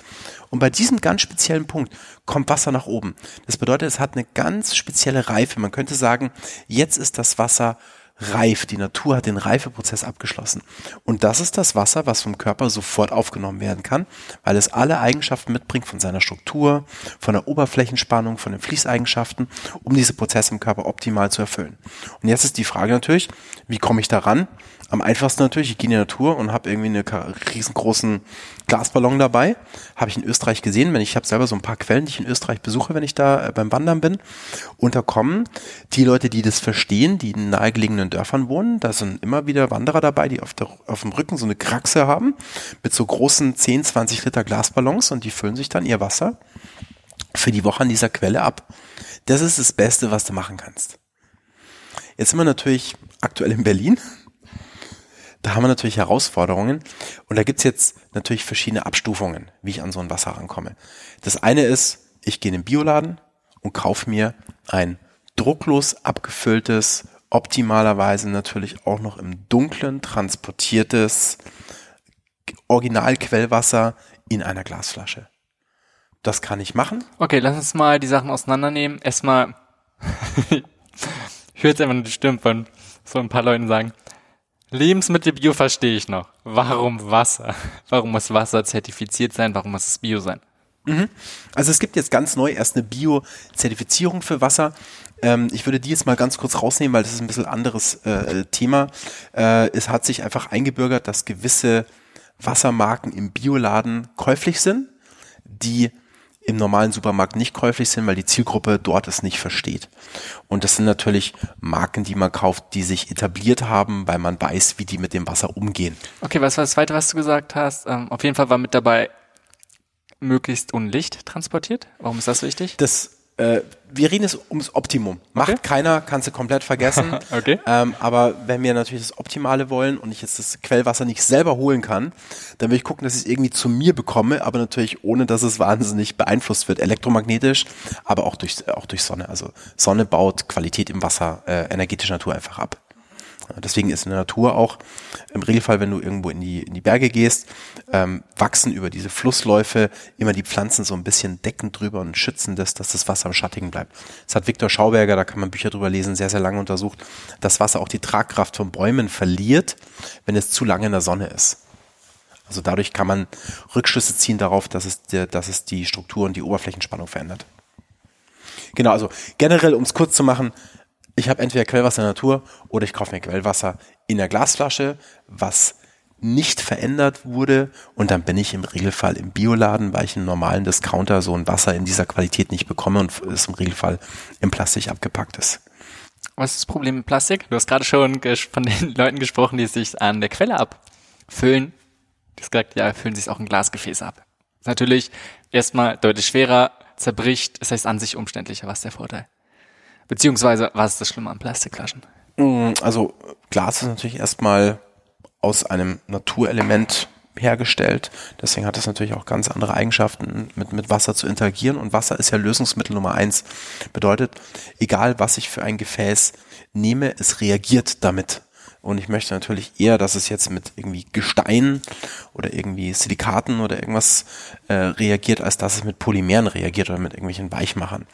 [SPEAKER 1] Und bei diesem ganz speziellen Punkt kommt Wasser nach oben. Das bedeutet, es hat eine ganz spezielle Reife. Man könnte sagen, jetzt ist das Wasser reif. Die Natur hat den Reifeprozess abgeschlossen. Und das ist das Wasser, was vom Körper sofort aufgenommen werden kann, weil es alle Eigenschaften mitbringt von seiner Struktur, von der Oberflächenspannung, von den Fließeigenschaften, um diese Prozesse im Körper optimal zu erfüllen. Und jetzt ist die Frage natürlich, wie komme ich daran? Am einfachsten natürlich, ich gehe in die Natur und habe irgendwie einen riesengroßen Glasballon dabei. Habe ich in Österreich gesehen, wenn ich habe selber so ein paar Quellen, die ich in Österreich besuche, wenn ich da äh, beim Wandern bin. Und da kommen die Leute, die das verstehen, die in nahegelegenen Dörfern wohnen. Da sind immer wieder Wanderer dabei, die auf, der, auf dem Rücken so eine Kraxe haben mit so großen 10, 20 Liter Glasballons und die füllen sich dann ihr Wasser für die Woche an dieser Quelle ab. Das ist das Beste, was du machen kannst. Jetzt sind wir natürlich aktuell in Berlin da haben wir natürlich Herausforderungen und da gibt's jetzt natürlich verschiedene Abstufungen, wie ich an so ein Wasser rankomme. Das eine ist, ich gehe in den Bioladen und kaufe mir ein drucklos abgefülltes, optimalerweise natürlich auch noch im Dunklen transportiertes Originalquellwasser in einer Glasflasche. Das kann ich machen.
[SPEAKER 2] Okay, lass uns mal die Sachen auseinandernehmen. Erstmal, ich höre jetzt einfach nur die Stimme von so ein paar Leuten sagen, Lebensmittel Bio verstehe ich noch. Warum Wasser? Warum muss Wasser zertifiziert sein? Warum muss es Bio sein?
[SPEAKER 1] Mhm. Also es gibt jetzt ganz neu erst eine Bio-Zertifizierung für Wasser. Ähm, ich würde die jetzt mal ganz kurz rausnehmen, weil das ist ein bisschen anderes äh, Thema. Äh, es hat sich einfach eingebürgert, dass gewisse Wassermarken im Bioladen käuflich sind, die im normalen Supermarkt nicht käuflich sind, weil die Zielgruppe dort es nicht versteht. Und das sind natürlich Marken, die man kauft, die sich etabliert haben, weil man weiß, wie die mit dem Wasser umgehen.
[SPEAKER 2] Okay, was war das zweite, was du gesagt hast? Ähm, auf jeden Fall war mit dabei möglichst ohne Licht transportiert. Warum ist das wichtig?
[SPEAKER 1] Das äh, wir reden jetzt ums Optimum. Macht okay. keiner, kannst du komplett vergessen.
[SPEAKER 2] okay.
[SPEAKER 1] Ähm, aber wenn wir natürlich das Optimale wollen und ich jetzt das Quellwasser nicht selber holen kann, dann will ich gucken, dass ich es irgendwie zu mir bekomme, aber natürlich ohne, dass es wahnsinnig beeinflusst wird, elektromagnetisch, aber auch durch, auch durch Sonne. Also Sonne baut Qualität im Wasser, äh, energetische Natur einfach ab. Deswegen ist in der Natur auch im Regelfall, wenn du irgendwo in die, in die Berge gehst, ähm, wachsen über diese Flussläufe immer die Pflanzen so ein bisschen deckend drüber und schützen das, dass das Wasser im Schattigen bleibt. Das hat Viktor Schauberger, da kann man Bücher drüber lesen, sehr, sehr lange untersucht, dass Wasser auch die Tragkraft von Bäumen verliert, wenn es zu lange in der Sonne ist. Also dadurch kann man Rückschlüsse ziehen darauf, dass es, dass es die Struktur und die Oberflächenspannung verändert. Genau, also generell, um es kurz zu machen, ich habe entweder Quellwasser in der Natur oder ich kaufe mir Quellwasser in der Glasflasche, was nicht verändert wurde und dann bin ich im Regelfall im Bioladen, weil ich im normalen Discounter so ein Wasser in dieser Qualität nicht bekomme und es im Regelfall im Plastik abgepackt ist.
[SPEAKER 2] Was ist das Problem mit Plastik? Du hast gerade schon von den Leuten gesprochen, die sich an der Quelle abfüllen. Du hast gesagt, ja, füllen sich auch ein Glasgefäß ab. ist natürlich erstmal deutlich schwerer, zerbricht, das heißt an sich umständlicher. Was ist der Vorteil? Beziehungsweise, was ist das Schlimme an Plastikflaschen?
[SPEAKER 1] Mm, also Glas ist natürlich erstmal aus einem Naturelement hergestellt. Deswegen hat es natürlich auch ganz andere Eigenschaften, mit, mit Wasser zu interagieren. Und Wasser ist ja Lösungsmittel Nummer eins. Bedeutet, egal was ich für ein Gefäß nehme, es reagiert damit. Und ich möchte natürlich eher, dass es jetzt mit irgendwie Gestein oder irgendwie Silikaten oder irgendwas äh, reagiert, als dass es mit Polymeren reagiert oder mit irgendwelchen Weichmachern.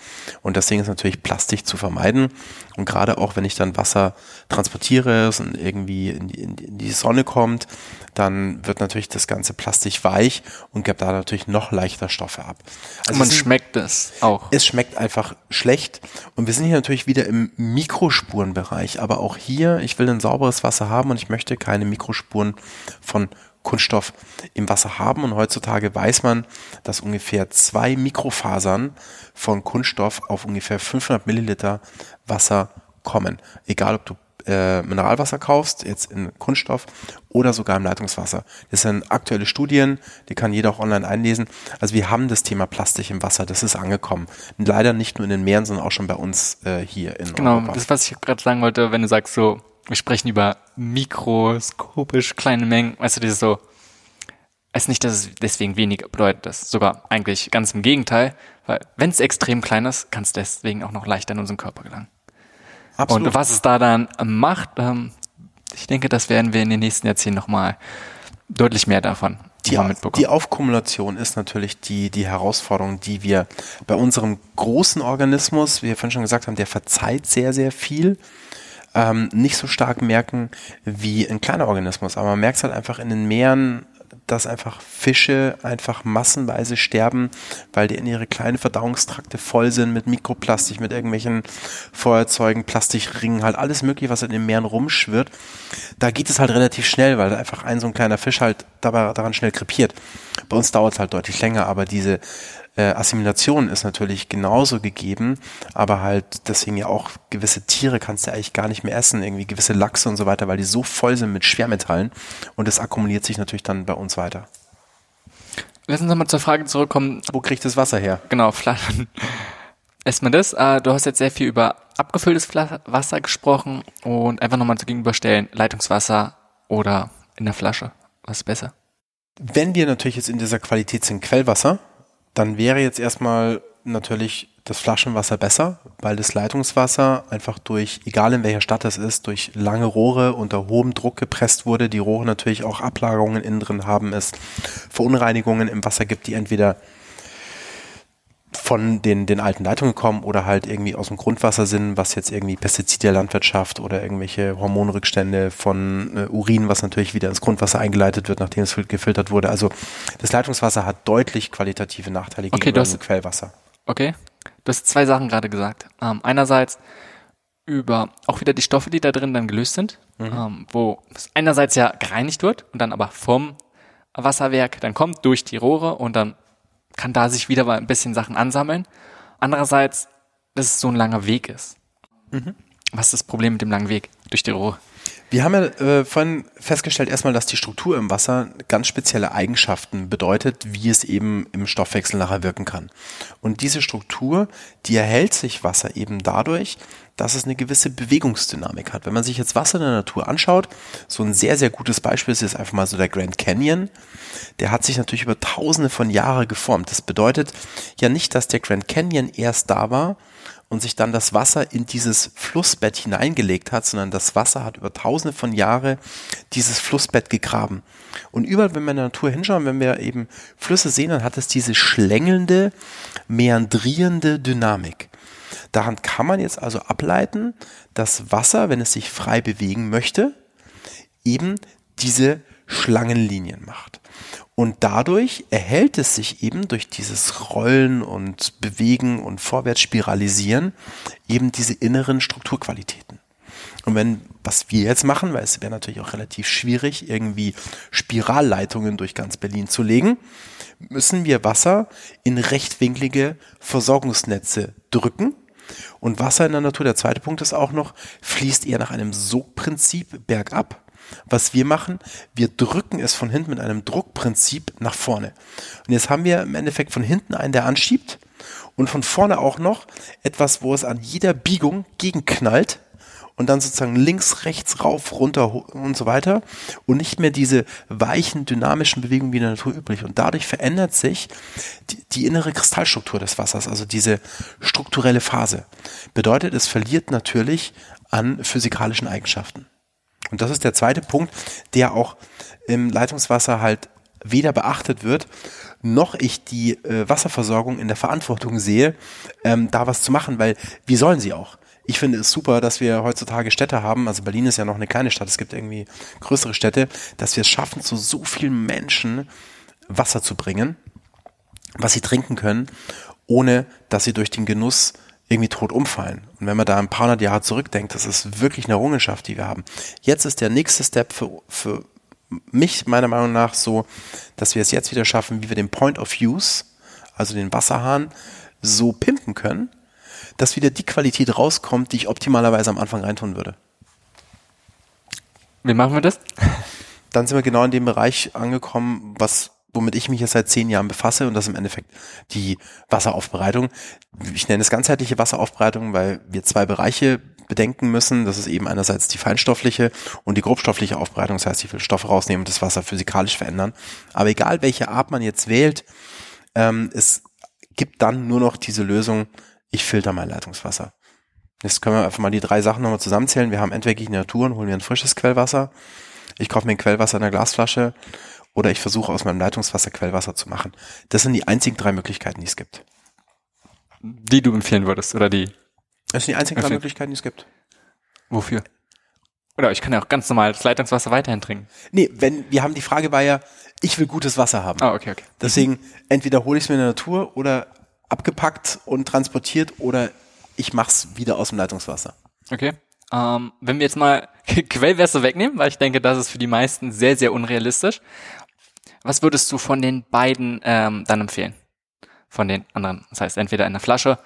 [SPEAKER 1] Und deswegen ist natürlich Plastik zu vermeiden. Und gerade auch, wenn ich dann Wasser transportiere und irgendwie in die, in die Sonne kommt, dann wird natürlich das ganze Plastik weich und gibt da natürlich noch leichter Stoffe ab.
[SPEAKER 2] Also man schmeckt es auch.
[SPEAKER 1] Es schmeckt einfach schlecht. Und wir sind hier natürlich wieder im Mikrospurenbereich. Aber auch hier, ich will ein sauberes Wasser haben und ich möchte keine Mikrospuren von Kunststoff im Wasser haben. Und heutzutage weiß man, dass ungefähr zwei Mikrofasern von Kunststoff auf ungefähr 500 Milliliter Wasser kommen. Egal, ob du äh, Mineralwasser kaufst, jetzt in Kunststoff oder sogar im Leitungswasser. Das sind aktuelle Studien, die kann jeder auch online einlesen. Also wir haben das Thema Plastik im Wasser, das ist angekommen. Und leider nicht nur in den Meeren, sondern auch schon bei uns äh, hier in
[SPEAKER 2] genau, Europa. Genau, das was ich gerade sagen wollte, wenn du sagst so, wir sprechen über mikroskopisch kleine Mengen, weißt du, dieses so, es ist nicht, dass es deswegen weniger bedeutet, das sogar eigentlich ganz im Gegenteil, weil wenn es extrem klein ist, kann es deswegen auch noch leichter in unseren Körper gelangen. Absolut. Und was es da dann macht, ähm, ich denke, das werden wir in den nächsten Jahrzehnten nochmal deutlich mehr davon
[SPEAKER 1] die, die Aufkumulation ist natürlich die, die Herausforderung, die wir bei unserem großen Organismus, wie wir vorhin schon gesagt haben, der verzeiht sehr, sehr viel ähm, nicht so stark merken wie ein kleiner Organismus. Aber man merkt es halt einfach in den Meeren, dass einfach Fische einfach massenweise sterben, weil die in ihre kleinen Verdauungstrakte voll sind mit Mikroplastik, mit irgendwelchen Feuerzeugen, Plastikringen, halt alles mögliche, was in den Meeren rumschwirrt. Da geht es halt relativ schnell, weil einfach ein so ein kleiner Fisch halt dabei, daran schnell krepiert. Bei uns dauert es halt deutlich länger, aber diese äh, Assimilation ist natürlich genauso gegeben, aber halt deswegen ja auch gewisse Tiere kannst du eigentlich gar nicht mehr essen, irgendwie gewisse Lachse und so weiter, weil die so voll sind mit Schwermetallen und das akkumuliert sich natürlich dann bei uns weiter.
[SPEAKER 2] Lass uns nochmal zur Frage zurückkommen.
[SPEAKER 1] Wo kriegt das Wasser her?
[SPEAKER 2] Genau, Flaschen. Erstmal das. Äh, du hast jetzt sehr viel über abgefülltes Wasser gesprochen und einfach nochmal zu gegenüberstellen, Leitungswasser oder in der Flasche. Was ist besser?
[SPEAKER 1] Wenn wir natürlich jetzt in dieser Qualität sind, Quellwasser, dann wäre jetzt erstmal natürlich das Flaschenwasser besser, weil das Leitungswasser einfach durch, egal in welcher Stadt es ist, durch lange Rohre unter hohem Druck gepresst wurde. Die Rohre natürlich auch Ablagerungen innen drin haben, es Verunreinigungen im Wasser gibt, die entweder von den, den alten Leitungen kommen oder halt irgendwie aus dem Grundwasser sind, was jetzt irgendwie Pestizide der Landwirtschaft oder irgendwelche Hormonrückstände von äh, Urin, was natürlich wieder ins Grundwasser eingeleitet wird, nachdem es gefiltert wurde. Also das Leitungswasser hat deutlich qualitative Nachteile
[SPEAKER 2] okay, gegenüber dem Quellwasser. Okay, du hast zwei Sachen gerade gesagt. Ähm, einerseits über auch wieder die Stoffe, die da drin dann gelöst sind, mhm. ähm, wo es einerseits ja gereinigt wird und dann aber vom Wasserwerk dann kommt durch die Rohre und dann kann da sich wieder mal ein bisschen Sachen ansammeln. Andererseits, dass es so ein langer Weg ist. Mhm. Was ist das Problem mit dem langen Weg durch die Rohre?
[SPEAKER 1] Wir haben ja äh, vorhin festgestellt erstmal, dass die Struktur im Wasser ganz spezielle Eigenschaften bedeutet, wie es eben im Stoffwechsel nachher wirken kann. Und diese Struktur, die erhält sich Wasser eben dadurch, dass es eine gewisse Bewegungsdynamik hat. Wenn man sich jetzt Wasser in der Natur anschaut, so ein sehr, sehr gutes Beispiel ist jetzt einfach mal so der Grand Canyon. Der hat sich natürlich über tausende von Jahren geformt. Das bedeutet ja nicht, dass der Grand Canyon erst da war, und sich dann das Wasser in dieses Flussbett hineingelegt hat, sondern das Wasser hat über tausende von Jahren dieses Flussbett gegraben. Und überall, wenn wir in der Natur hinschauen, wenn wir eben Flüsse sehen, dann hat es diese schlängelnde, meandrierende Dynamik. Daran kann man jetzt also ableiten, dass Wasser, wenn es sich frei bewegen möchte, eben diese Schlangenlinien macht. Und dadurch erhält es sich eben durch dieses Rollen und Bewegen und Vorwärtsspiralisieren eben diese inneren Strukturqualitäten. Und wenn, was wir jetzt machen, weil es wäre natürlich auch relativ schwierig, irgendwie Spiralleitungen durch ganz Berlin zu legen, müssen wir Wasser in rechtwinklige Versorgungsnetze drücken. Und Wasser in der Natur, der zweite Punkt ist auch noch, fließt eher nach einem Sogprinzip bergab was wir machen, wir drücken es von hinten mit einem Druckprinzip nach vorne. Und jetzt haben wir im Endeffekt von hinten einen, der anschiebt und von vorne auch noch etwas, wo es an jeder Biegung gegenknallt und dann sozusagen links, rechts, rauf, runter und so weiter und nicht mehr diese weichen, dynamischen Bewegungen wie in der Natur üblich. Und dadurch verändert sich die, die innere Kristallstruktur des Wassers, also diese strukturelle Phase. Bedeutet, es verliert natürlich an physikalischen Eigenschaften. Und das ist der zweite Punkt, der auch im Leitungswasser halt weder beachtet wird, noch ich die äh, Wasserversorgung in der Verantwortung sehe, ähm, da was zu machen, weil wie sollen sie auch? Ich finde es super, dass wir heutzutage Städte haben, also Berlin ist ja noch eine kleine Stadt, es gibt irgendwie größere Städte, dass wir es schaffen, zu so vielen Menschen Wasser zu bringen, was sie trinken können, ohne dass sie durch den Genuss irgendwie tot umfallen. Und wenn man da ein paar hundert Jahre zurückdenkt, das ist wirklich eine Errungenschaft, die wir haben. Jetzt ist der nächste Step für, für mich meiner Meinung nach so, dass wir es jetzt wieder schaffen, wie wir den Point of Use, also den Wasserhahn, so pimpen können, dass wieder die Qualität rauskommt, die ich optimalerweise am Anfang reintun würde.
[SPEAKER 2] Wie machen wir das?
[SPEAKER 1] Dann sind wir genau in dem Bereich angekommen, was womit ich mich jetzt seit zehn Jahren befasse und das im Endeffekt die Wasseraufbereitung. Ich nenne es ganzheitliche Wasseraufbereitung, weil wir zwei Bereiche bedenken müssen. Das ist eben einerseits die feinstoffliche und die grobstoffliche Aufbereitung. Das heißt, ich will Stoffe rausnehmen und das Wasser physikalisch verändern. Aber egal, welche Art man jetzt wählt, ähm, es gibt dann nur noch diese Lösung, ich filter mein Leitungswasser. Jetzt können wir einfach mal die drei Sachen nochmal zusammenzählen. Wir haben entweder die Natur und hole mir ein frisches Quellwasser. Ich kaufe mir ein Quellwasser in einer Glasflasche oder ich versuche aus meinem Leitungswasser Quellwasser zu machen. Das sind die einzigen drei Möglichkeiten, die es gibt.
[SPEAKER 2] Die du empfehlen würdest oder die
[SPEAKER 1] das sind die einzigen drei Möglichkeiten, die es gibt.
[SPEAKER 2] Wofür? Oder ich kann ja auch ganz normal das Leitungswasser weiterhin trinken.
[SPEAKER 1] Nee, wenn, wir haben die Frage war ja, ich will gutes Wasser haben.
[SPEAKER 2] Ah, okay, okay.
[SPEAKER 1] Deswegen, mhm. entweder hole ich es mir in der Natur oder abgepackt und transportiert oder ich mach's wieder aus dem Leitungswasser.
[SPEAKER 2] Okay. Ähm, wenn wir jetzt mal Quellwasser wegnehmen, weil ich denke, das ist für die meisten sehr, sehr unrealistisch. Was würdest du von den beiden ähm, dann empfehlen? Von den anderen. Das heißt, entweder in der Flasche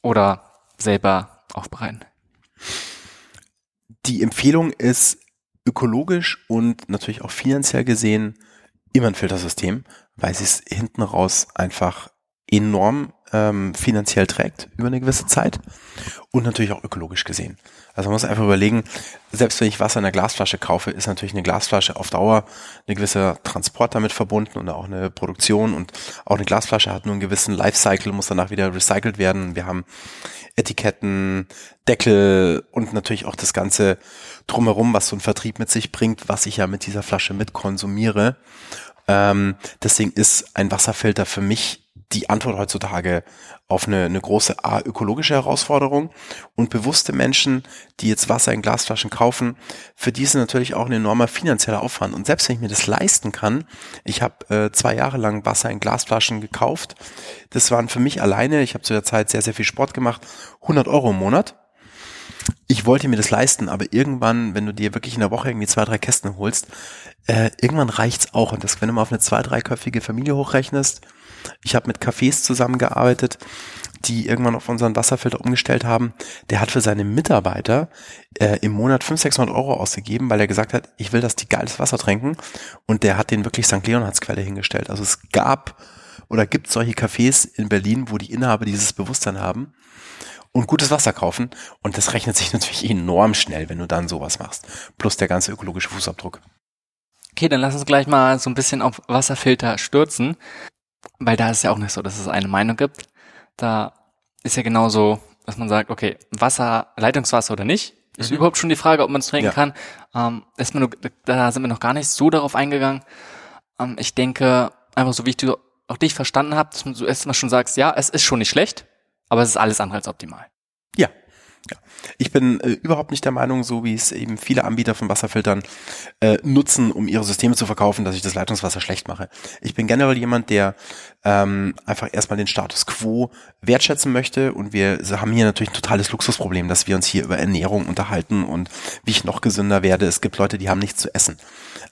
[SPEAKER 2] oder selber aufbereiten?
[SPEAKER 1] Die Empfehlung ist ökologisch und natürlich auch finanziell gesehen immer ein Filtersystem, weil sie es hinten raus einfach enorm ähm, finanziell trägt über eine gewisse Zeit und natürlich auch ökologisch gesehen. Also man muss einfach überlegen, selbst wenn ich Wasser in einer Glasflasche kaufe, ist natürlich eine Glasflasche auf Dauer eine gewisse Transport damit verbunden und auch eine Produktion und auch eine Glasflasche hat nur einen gewissen Lifecycle, muss danach wieder recycelt werden. Wir haben Etiketten, Deckel und natürlich auch das ganze drumherum, was so ein Vertrieb mit sich bringt, was ich ja mit dieser Flasche mit konsumiere. Ähm, deswegen ist ein Wasserfilter für mich die Antwort heutzutage auf eine, eine große A, ökologische Herausforderung und bewusste Menschen, die jetzt Wasser in Glasflaschen kaufen, für die ist natürlich auch ein enormer finanzieller Aufwand. Und selbst wenn ich mir das leisten kann, ich habe äh, zwei Jahre lang Wasser in Glasflaschen gekauft, das waren für mich alleine, ich habe zu der Zeit sehr, sehr viel Sport gemacht, 100 Euro im Monat. Ich wollte mir das leisten, aber irgendwann, wenn du dir wirklich in der Woche irgendwie zwei, drei Kästen holst, äh, irgendwann reicht's auch. Und das, wenn du mal auf eine zwei, dreiköpfige Familie hochrechnest, ich habe mit Cafés zusammengearbeitet, die irgendwann auf unseren Wasserfilter umgestellt haben. Der hat für seine Mitarbeiter äh, im Monat 500, 600 Euro ausgegeben, weil er gesagt hat, ich will, dass die geiles Wasser trinken. Und der hat den wirklich St. Leonhards-Quelle hingestellt. Also es gab oder gibt solche Cafés in Berlin, wo die Inhaber dieses Bewusstsein haben und gutes Wasser kaufen. Und das rechnet sich natürlich enorm schnell, wenn du dann sowas machst. Plus der ganze ökologische Fußabdruck.
[SPEAKER 2] Okay, dann lass uns gleich mal so ein bisschen auf Wasserfilter stürzen. Weil da ist ja auch nicht so, dass es eine Meinung gibt. Da ist ja genauso, dass man sagt, okay, Wasser, Leitungswasser oder nicht, ist mhm. überhaupt schon die Frage, ob man es trinken ja. kann. Ähm, ist man da sind wir noch gar nicht so darauf eingegangen. Ähm, ich denke, einfach so wie ich die, auch dich verstanden habe, dass du erstmal schon sagst, ja, es ist schon nicht schlecht, aber es ist alles andere als optimal.
[SPEAKER 1] Ja. Ich bin äh, überhaupt nicht der Meinung, so wie es eben viele Anbieter von Wasserfiltern äh, nutzen, um ihre Systeme zu verkaufen, dass ich das Leitungswasser schlecht mache. Ich bin generell jemand, der ähm, einfach erstmal den Status quo wertschätzen möchte und wir haben hier natürlich ein totales Luxusproblem, dass wir uns hier über Ernährung unterhalten und wie ich noch gesünder werde. Es gibt Leute, die haben nichts zu essen.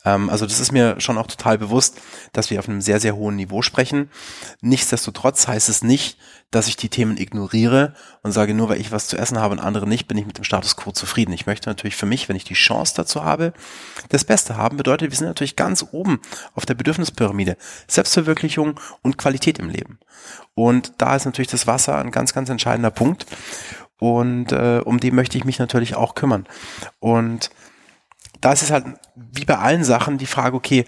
[SPEAKER 1] Ähm, also das ist mir schon auch total bewusst, dass wir auf einem sehr, sehr hohen Niveau sprechen. Nichtsdestotrotz heißt es nicht, dass ich die Themen ignoriere und sage, nur weil ich was zu essen habe und andere nicht, bin ich mit dem Status quo zufrieden. Ich möchte natürlich für mich, wenn ich die Chance dazu habe, das Beste haben. Bedeutet, wir sind natürlich ganz oben auf der Bedürfnispyramide. Selbstverwirklichung und Qualität im Leben. Und da ist natürlich das Wasser ein ganz, ganz entscheidender Punkt. und äh, um die möchte ich mich natürlich auch kümmern. Und da ist es halt wie bei allen Sachen die Frage, okay,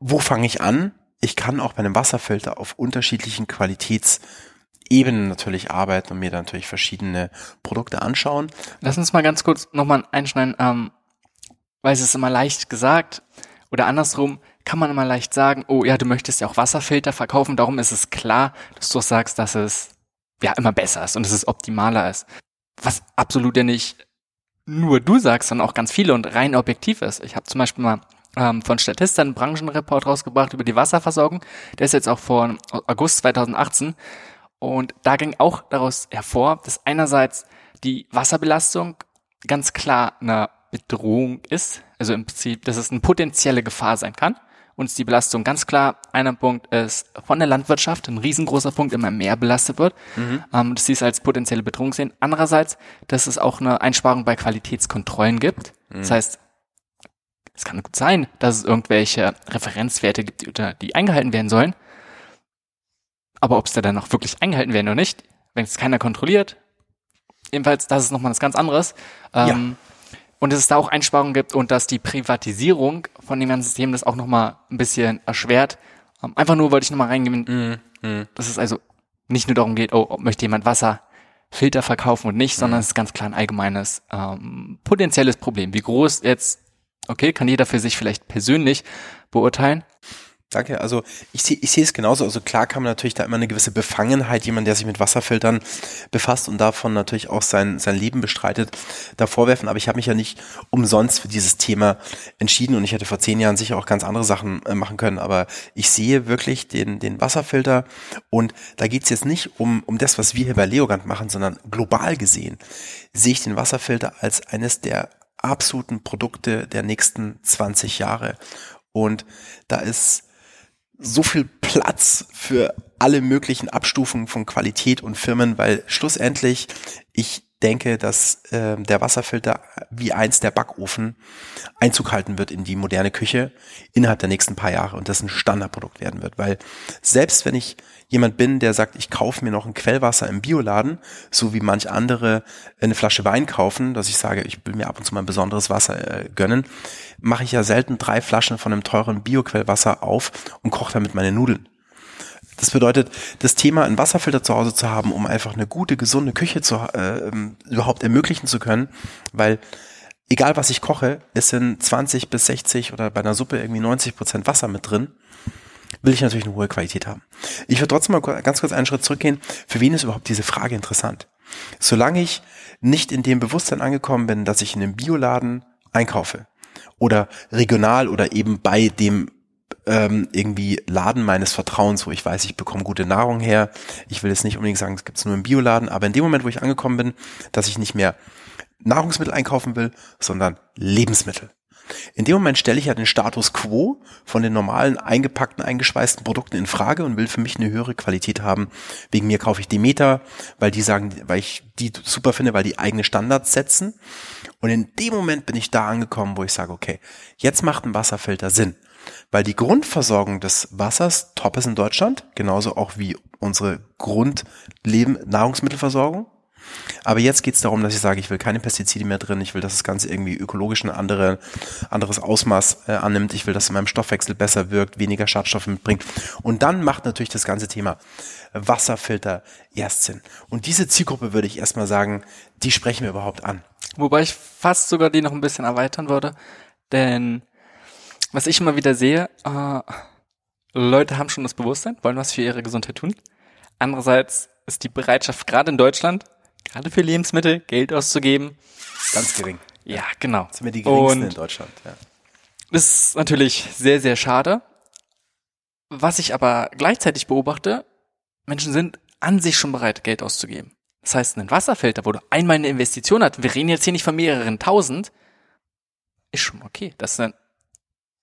[SPEAKER 1] wo fange ich an? Ich kann auch bei einem Wasserfilter auf unterschiedlichen Qualitätsebenen natürlich arbeiten und mir dann natürlich verschiedene Produkte anschauen.
[SPEAKER 2] Lass uns mal ganz kurz nochmal einschneiden, ähm, weil es ist immer leicht gesagt oder andersrum kann man immer leicht sagen, oh ja, du möchtest ja auch Wasserfilter verkaufen, darum ist es klar, dass du auch sagst, dass es ja immer besser ist und dass es optimaler ist. Was absolut ja nicht nur du sagst, sondern auch ganz viele und rein objektiv ist. Ich habe zum Beispiel mal ähm, von Statista einen Branchenreport rausgebracht über die Wasserversorgung. Der ist jetzt auch vor August 2018. Und da ging auch daraus hervor, dass einerseits die Wasserbelastung ganz klar eine Bedrohung ist. Also im Prinzip, dass es eine potenzielle Gefahr sein kann. Und die Belastung ganz klar, einer Punkt ist von der Landwirtschaft, ein riesengroßer Punkt, immer mehr belastet wird. Mhm. Ähm, dass sie es als potenzielle Bedrohung sehen. Andererseits, dass es auch eine Einsparung bei Qualitätskontrollen gibt. Mhm. Das heißt, es kann gut sein, dass es irgendwelche Referenzwerte gibt, die, die eingehalten werden sollen. Aber ob es da dann auch wirklich eingehalten werden oder nicht, wenn es keiner kontrolliert, jedenfalls, das ist nochmal was ganz anderes. Ähm, ja. Und dass es da auch Einsparungen gibt und dass die Privatisierung von dem ganzen System das auch nochmal ein bisschen erschwert. Ähm, einfach nur wollte ich nochmal reingehen, mm, mm. dass es also nicht nur darum geht, oh, ob möchte jemand Wasserfilter verkaufen und nicht, mm. sondern es ist ganz klar ein allgemeines ähm, potenzielles Problem. Wie groß jetzt Okay, kann jeder für sich vielleicht persönlich beurteilen.
[SPEAKER 1] Danke. Also ich sehe ich sehe es genauso. Also klar kann man natürlich da immer eine gewisse Befangenheit, jemand, der sich mit Wasserfiltern befasst und davon natürlich auch sein, sein Leben bestreitet, da vorwerfen. Aber ich habe mich ja nicht umsonst für dieses Thema entschieden und ich hätte vor zehn Jahren sicher auch ganz andere Sachen äh, machen können. Aber ich sehe wirklich den, den Wasserfilter und da geht es jetzt nicht um, um das, was wir hier bei Leogand machen, sondern global gesehen sehe ich den Wasserfilter als eines der absoluten Produkte der nächsten 20 Jahre. Und da ist so viel Platz für alle möglichen Abstufungen von Qualität und Firmen, weil schlussendlich ich denke, dass äh, der Wasserfilter wie eins der Backofen Einzug halten wird in die moderne Küche innerhalb der nächsten paar Jahre und das ein Standardprodukt werden wird. Weil selbst wenn ich jemand bin, der sagt, ich kaufe mir noch ein Quellwasser im Bioladen, so wie manch andere eine Flasche Wein kaufen, dass ich sage, ich will mir ab und zu mal ein besonderes Wasser äh, gönnen, mache ich ja selten drei Flaschen von einem teuren Bioquellwasser auf und koche damit meine Nudeln. Das bedeutet, das Thema, einen Wasserfilter zu Hause zu haben, um einfach eine gute, gesunde Küche zu, äh, überhaupt ermöglichen zu können, weil egal was ich koche, es sind 20 bis 60 oder bei einer Suppe irgendwie 90 Prozent Wasser mit drin will ich natürlich eine hohe Qualität haben. Ich würde trotzdem mal ganz kurz einen Schritt zurückgehen. Für wen ist überhaupt diese Frage interessant? Solange ich nicht in dem Bewusstsein angekommen bin, dass ich in einem Bioladen einkaufe oder regional oder eben bei dem ähm, irgendwie Laden meines Vertrauens, wo ich weiß, ich bekomme gute Nahrung her. Ich will jetzt nicht unbedingt sagen, es gibt es nur im Bioladen, aber in dem Moment, wo ich angekommen bin, dass ich nicht mehr Nahrungsmittel einkaufen will, sondern Lebensmittel. In dem Moment stelle ich ja den Status quo von den normalen eingepackten, eingeschweißten Produkten in Frage und will für mich eine höhere Qualität haben. Wegen mir kaufe ich Demeter, weil die sagen, weil ich die super finde, weil die eigene Standards setzen. Und in dem Moment bin ich da angekommen, wo ich sage, okay, jetzt macht ein Wasserfilter Sinn. Weil die Grundversorgung des Wassers top ist in Deutschland, genauso auch wie unsere Grundleben Nahrungsmittelversorgung. Aber jetzt geht es darum, dass ich sage, ich will keine Pestizide mehr drin, ich will, dass das Ganze irgendwie ökologisch ein andere, anderes Ausmaß äh, annimmt, ich will, dass es in meinem Stoffwechsel besser wirkt, weniger Schadstoffe mitbringt. Und dann macht natürlich das ganze Thema Wasserfilter erst Sinn. Und diese Zielgruppe würde ich erstmal sagen, die sprechen wir überhaupt an.
[SPEAKER 2] Wobei ich fast sogar die noch ein bisschen erweitern würde, denn was ich immer wieder sehe, äh, Leute haben schon das Bewusstsein, wollen was für ihre Gesundheit tun. Andererseits ist die Bereitschaft gerade in Deutschland gerade für Lebensmittel Geld auszugeben.
[SPEAKER 1] Ganz gering.
[SPEAKER 2] Ja, genau.
[SPEAKER 1] Das sind wir die geringsten Und in Deutschland. Ja.
[SPEAKER 2] Das ist natürlich sehr, sehr schade. Was ich aber gleichzeitig beobachte, Menschen sind an sich schon bereit, Geld auszugeben. Das heißt, ein Wasserfilter, wo du einmal eine Investition hast, wir reden jetzt hier nicht von mehreren tausend, ist schon okay. Das sind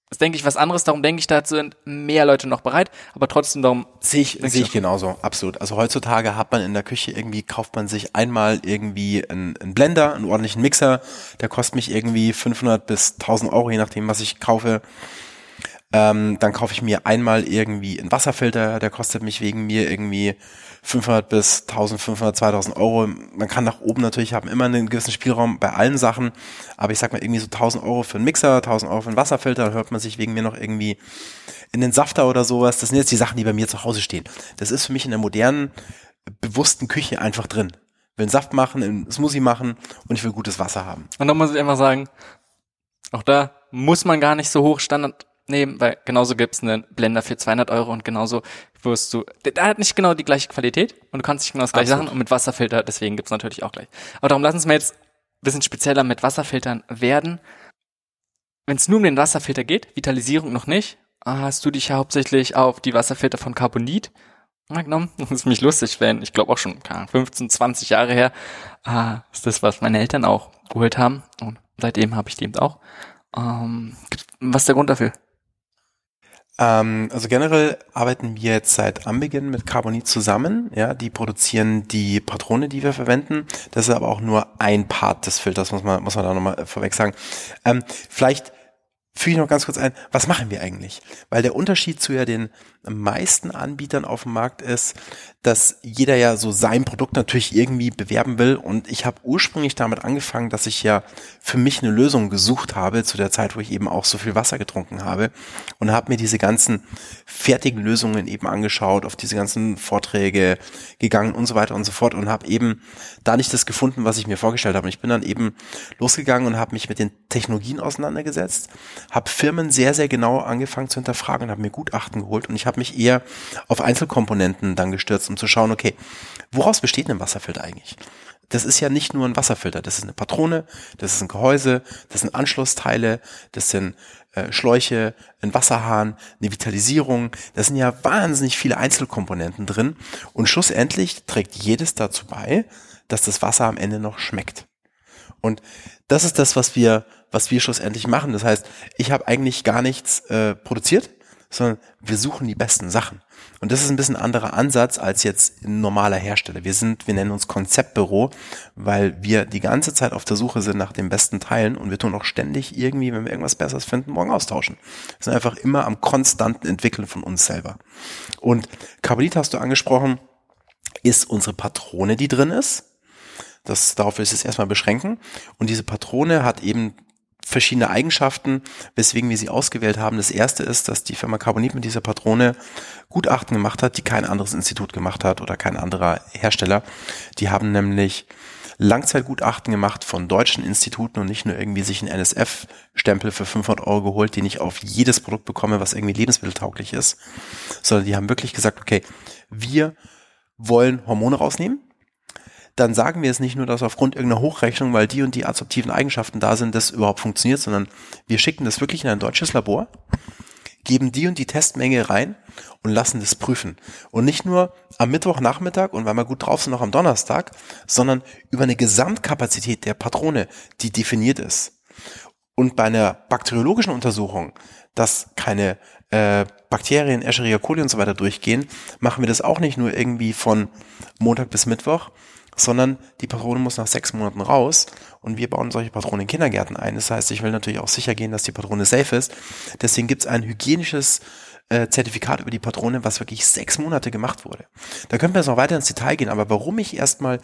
[SPEAKER 2] das denke ich was anderes, darum denke ich, dazu sind mehr Leute noch bereit, aber trotzdem darum.
[SPEAKER 1] Sehe ich, sehe ich genauso, absolut. Also heutzutage hat man in der Küche irgendwie, kauft man sich einmal irgendwie einen, einen Blender, einen ordentlichen Mixer, der kostet mich irgendwie 500 bis 1000 Euro, je nachdem, was ich kaufe. Ähm, dann kaufe ich mir einmal irgendwie einen Wasserfilter, der kostet mich wegen mir irgendwie 500 bis 1500, 2000 Euro. Man kann nach oben natürlich haben immer einen gewissen Spielraum bei allen Sachen, aber ich sag mal irgendwie so 1000 Euro für einen Mixer, 1000 Euro für einen Wasserfilter, dann hört man sich wegen mir noch irgendwie in den Safter oder sowas. Das sind jetzt die Sachen, die bei mir zu Hause stehen. Das ist für mich in der modernen, bewussten Küche einfach drin. Ich will einen Saft machen, einen Smoothie machen und ich will gutes Wasser haben.
[SPEAKER 2] Und da muss ich einfach sagen, auch da muss man gar nicht so hoch Standard nehmen, weil genauso gibt's einen Blender für 200 Euro und genauso wirst du, der hat nicht genau die gleiche Qualität und du kannst nicht genau das gleiche Absolut. und mit Wasserfilter, deswegen gibt's natürlich auch gleich. Aber darum lass uns mal jetzt ein bisschen spezieller mit Wasserfiltern werden. Wenn es nur um den Wasserfilter geht, Vitalisierung noch nicht, hast du dich ja hauptsächlich auf die Wasserfilter von Carbonit genommen. Das ist mich lustig, wenn, ich glaube auch schon 15, 20 Jahre her, äh, ist das, was meine Eltern auch geholt haben. Und seitdem habe ich die eben auch. Ähm, was ist der Grund dafür?
[SPEAKER 1] Ähm, also generell arbeiten wir jetzt seit Anbeginn mit Carbonit zusammen. Ja, die produzieren die Patrone, die wir verwenden. Das ist aber auch nur ein Part des Filters, muss man, muss man da nochmal vorweg sagen. Ähm, vielleicht füge ich noch ganz kurz ein, was machen wir eigentlich? Weil der Unterschied zu ja den meisten Anbietern auf dem Markt ist, dass jeder ja so sein Produkt natürlich irgendwie bewerben will. Und ich habe ursprünglich damit angefangen, dass ich ja für mich eine Lösung gesucht habe, zu der Zeit, wo ich eben auch so viel Wasser getrunken habe. Und habe mir diese ganzen fertigen Lösungen eben angeschaut, auf diese ganzen Vorträge gegangen und so weiter und so fort. Und habe eben da nicht das gefunden, was ich mir vorgestellt habe. Und ich bin dann eben losgegangen und habe mich mit den Technologien auseinandergesetzt, habe Firmen sehr, sehr genau angefangen zu hinterfragen und habe mir Gutachten geholt. Und ich habe mich eher auf Einzelkomponenten dann gestürzt um zu schauen, okay, woraus besteht ein Wasserfilter eigentlich? Das ist ja nicht nur ein Wasserfilter, das ist eine Patrone, das ist ein Gehäuse, das sind Anschlussteile, das sind äh, Schläuche, ein Wasserhahn, eine Vitalisierung. Da sind ja wahnsinnig viele Einzelkomponenten drin und schlussendlich trägt jedes dazu bei, dass das Wasser am Ende noch schmeckt. Und das ist das, was wir, was wir schlussendlich machen. Das heißt, ich habe eigentlich gar nichts äh, produziert, sondern wir suchen die besten Sachen. Und das ist ein bisschen anderer Ansatz als jetzt ein normaler Hersteller. Wir sind, wir nennen uns Konzeptbüro, weil wir die ganze Zeit auf der Suche sind nach den besten Teilen und wir tun auch ständig irgendwie, wenn wir irgendwas Besseres finden, morgen austauschen. Wir sind einfach immer am konstanten Entwickeln von uns selber. Und Carbonit hast du angesprochen, ist unsere Patrone, die drin ist. Das, darauf will ich es erstmal beschränken. Und diese Patrone hat eben verschiedene Eigenschaften, weswegen wir sie ausgewählt haben. Das erste ist, dass die Firma Carbonit mit dieser Patrone Gutachten gemacht hat, die kein anderes Institut gemacht hat oder kein anderer Hersteller. Die haben nämlich Langzeitgutachten gemacht von deutschen Instituten und nicht nur irgendwie sich einen NSF-Stempel für 500 Euro geholt, den ich auf jedes Produkt bekomme, was irgendwie lebensmitteltauglich ist, sondern die haben wirklich gesagt, okay, wir wollen Hormone rausnehmen, dann sagen wir es nicht nur, dass aufgrund irgendeiner Hochrechnung, weil die und die adsorptiven Eigenschaften da sind, das überhaupt funktioniert, sondern wir schicken das wirklich in ein deutsches Labor, geben die und die Testmenge rein und lassen das prüfen. Und nicht nur am Mittwochnachmittag und weil wir gut drauf sind, noch am Donnerstag, sondern über eine Gesamtkapazität der Patrone, die definiert ist. Und bei einer bakteriologischen Untersuchung, dass keine äh, Bakterien, Escherichia coli und so weiter durchgehen, machen wir das auch nicht nur irgendwie von Montag bis Mittwoch, sondern die Patrone muss nach sechs Monaten raus und wir bauen solche Patronen in Kindergärten ein. Das heißt, ich will natürlich auch sicher gehen, dass die Patrone safe ist. Deswegen gibt es ein hygienisches äh, Zertifikat über die Patrone, was wirklich sechs Monate gemacht wurde. Da könnten wir jetzt noch weiter ins Detail gehen, aber warum ich erstmal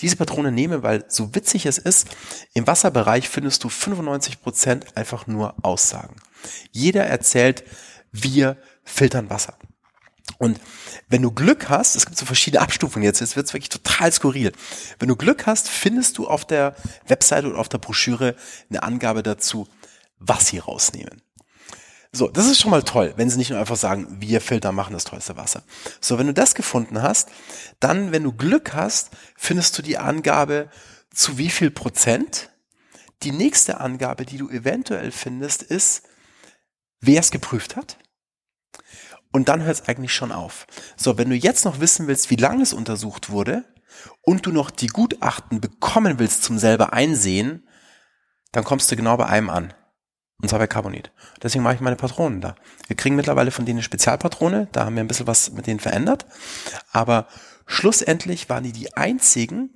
[SPEAKER 1] diese Patrone nehme, weil so witzig es ist, im Wasserbereich findest du 95 Prozent einfach nur Aussagen. Jeder erzählt, wir filtern Wasser. Und wenn du Glück hast, es gibt so verschiedene Abstufungen jetzt, jetzt wird es wirklich total skurril. Wenn du Glück hast, findest du auf der Webseite oder auf der Broschüre eine Angabe dazu, was sie rausnehmen. So, das ist schon mal toll, wenn sie nicht nur einfach sagen, wir Filter machen das tollste Wasser. So, wenn du das gefunden hast, dann, wenn du Glück hast, findest du die Angabe zu wie viel Prozent. Die nächste Angabe, die du eventuell findest, ist, wer es geprüft hat und dann hört es eigentlich schon auf. So, wenn du jetzt noch wissen willst, wie lange es untersucht wurde und du noch die Gutachten bekommen willst zum selber einsehen, dann kommst du genau bei einem an. Und zwar bei Carbonit. Deswegen mache ich meine Patronen da. Wir kriegen mittlerweile von denen eine Spezialpatrone. Da haben wir ein bisschen was mit denen verändert. Aber schlussendlich waren die die einzigen,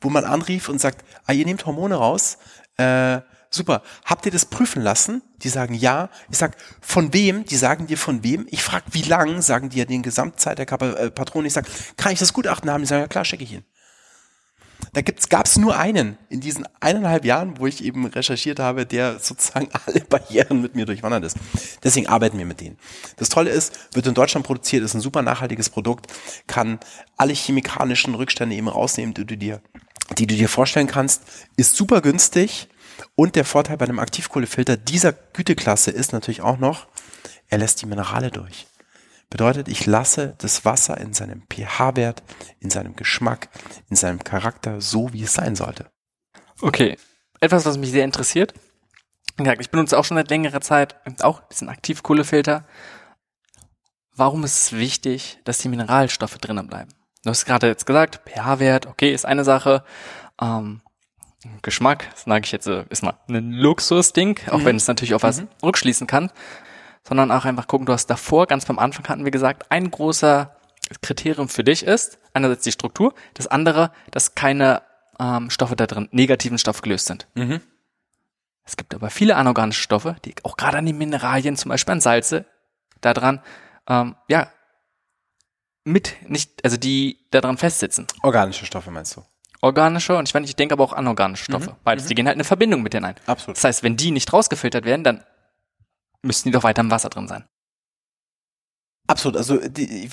[SPEAKER 1] wo man anrief und sagt, ah, ihr nehmt Hormone raus, äh, super. Habt ihr das prüfen lassen? Die sagen ja. Ich sag, von wem? Die sagen dir von wem. Ich frag, wie lang? Sagen die ja den Gesamtzeit der äh, Patrone. Ich sag, kann ich das Gutachten haben? Die sagen, ja klar, schicke ich ihn. Da gibt's, gab's nur einen in diesen eineinhalb Jahren, wo ich eben recherchiert habe, der sozusagen alle Barrieren mit mir durchwandert ist. Deswegen arbeiten wir mit denen. Das Tolle ist, wird in Deutschland produziert, ist ein super nachhaltiges Produkt, kann alle chemikalischen Rückstände eben rausnehmen, die du dir, die du dir vorstellen kannst, ist super günstig und der Vorteil bei einem Aktivkohlefilter dieser Güteklasse ist natürlich auch noch, er lässt die Minerale durch. Bedeutet, ich lasse das Wasser in seinem pH-Wert, in seinem Geschmack, in seinem Charakter so, wie es sein sollte.
[SPEAKER 2] Okay. Etwas, was mich sehr interessiert. Ich benutze auch schon seit längerer Zeit auch diesen Aktivkohlefilter. Warum ist es wichtig, dass die Mineralstoffe drinnen bleiben? Du hast gerade jetzt gesagt, pH-Wert, okay, ist eine Sache. Ähm, Geschmack, sage ich jetzt, ist mal ein Luxusding, auch mhm. wenn es natürlich auf was mhm. rückschließen kann sondern auch einfach gucken, du hast davor, ganz beim Anfang hatten wir gesagt, ein großer Kriterium für dich ist, einerseits die Struktur, das andere, dass keine ähm, Stoffe da drin, negativen Stoff gelöst sind. Mhm. Es gibt aber viele anorganische Stoffe, die auch gerade an die Mineralien, zum Beispiel an Salze, da dran, ähm, ja, mit nicht, also die da dran festsitzen.
[SPEAKER 1] Organische Stoffe meinst du?
[SPEAKER 2] Organische und ich meine, ich denke aber auch anorganische Stoffe. Mhm. Beides, mhm. die gehen halt eine Verbindung mit denen ein.
[SPEAKER 1] Absolut.
[SPEAKER 2] Das heißt, wenn die nicht rausgefiltert werden, dann müssten die doch weiter im Wasser drin sein.
[SPEAKER 1] Absolut. Also die,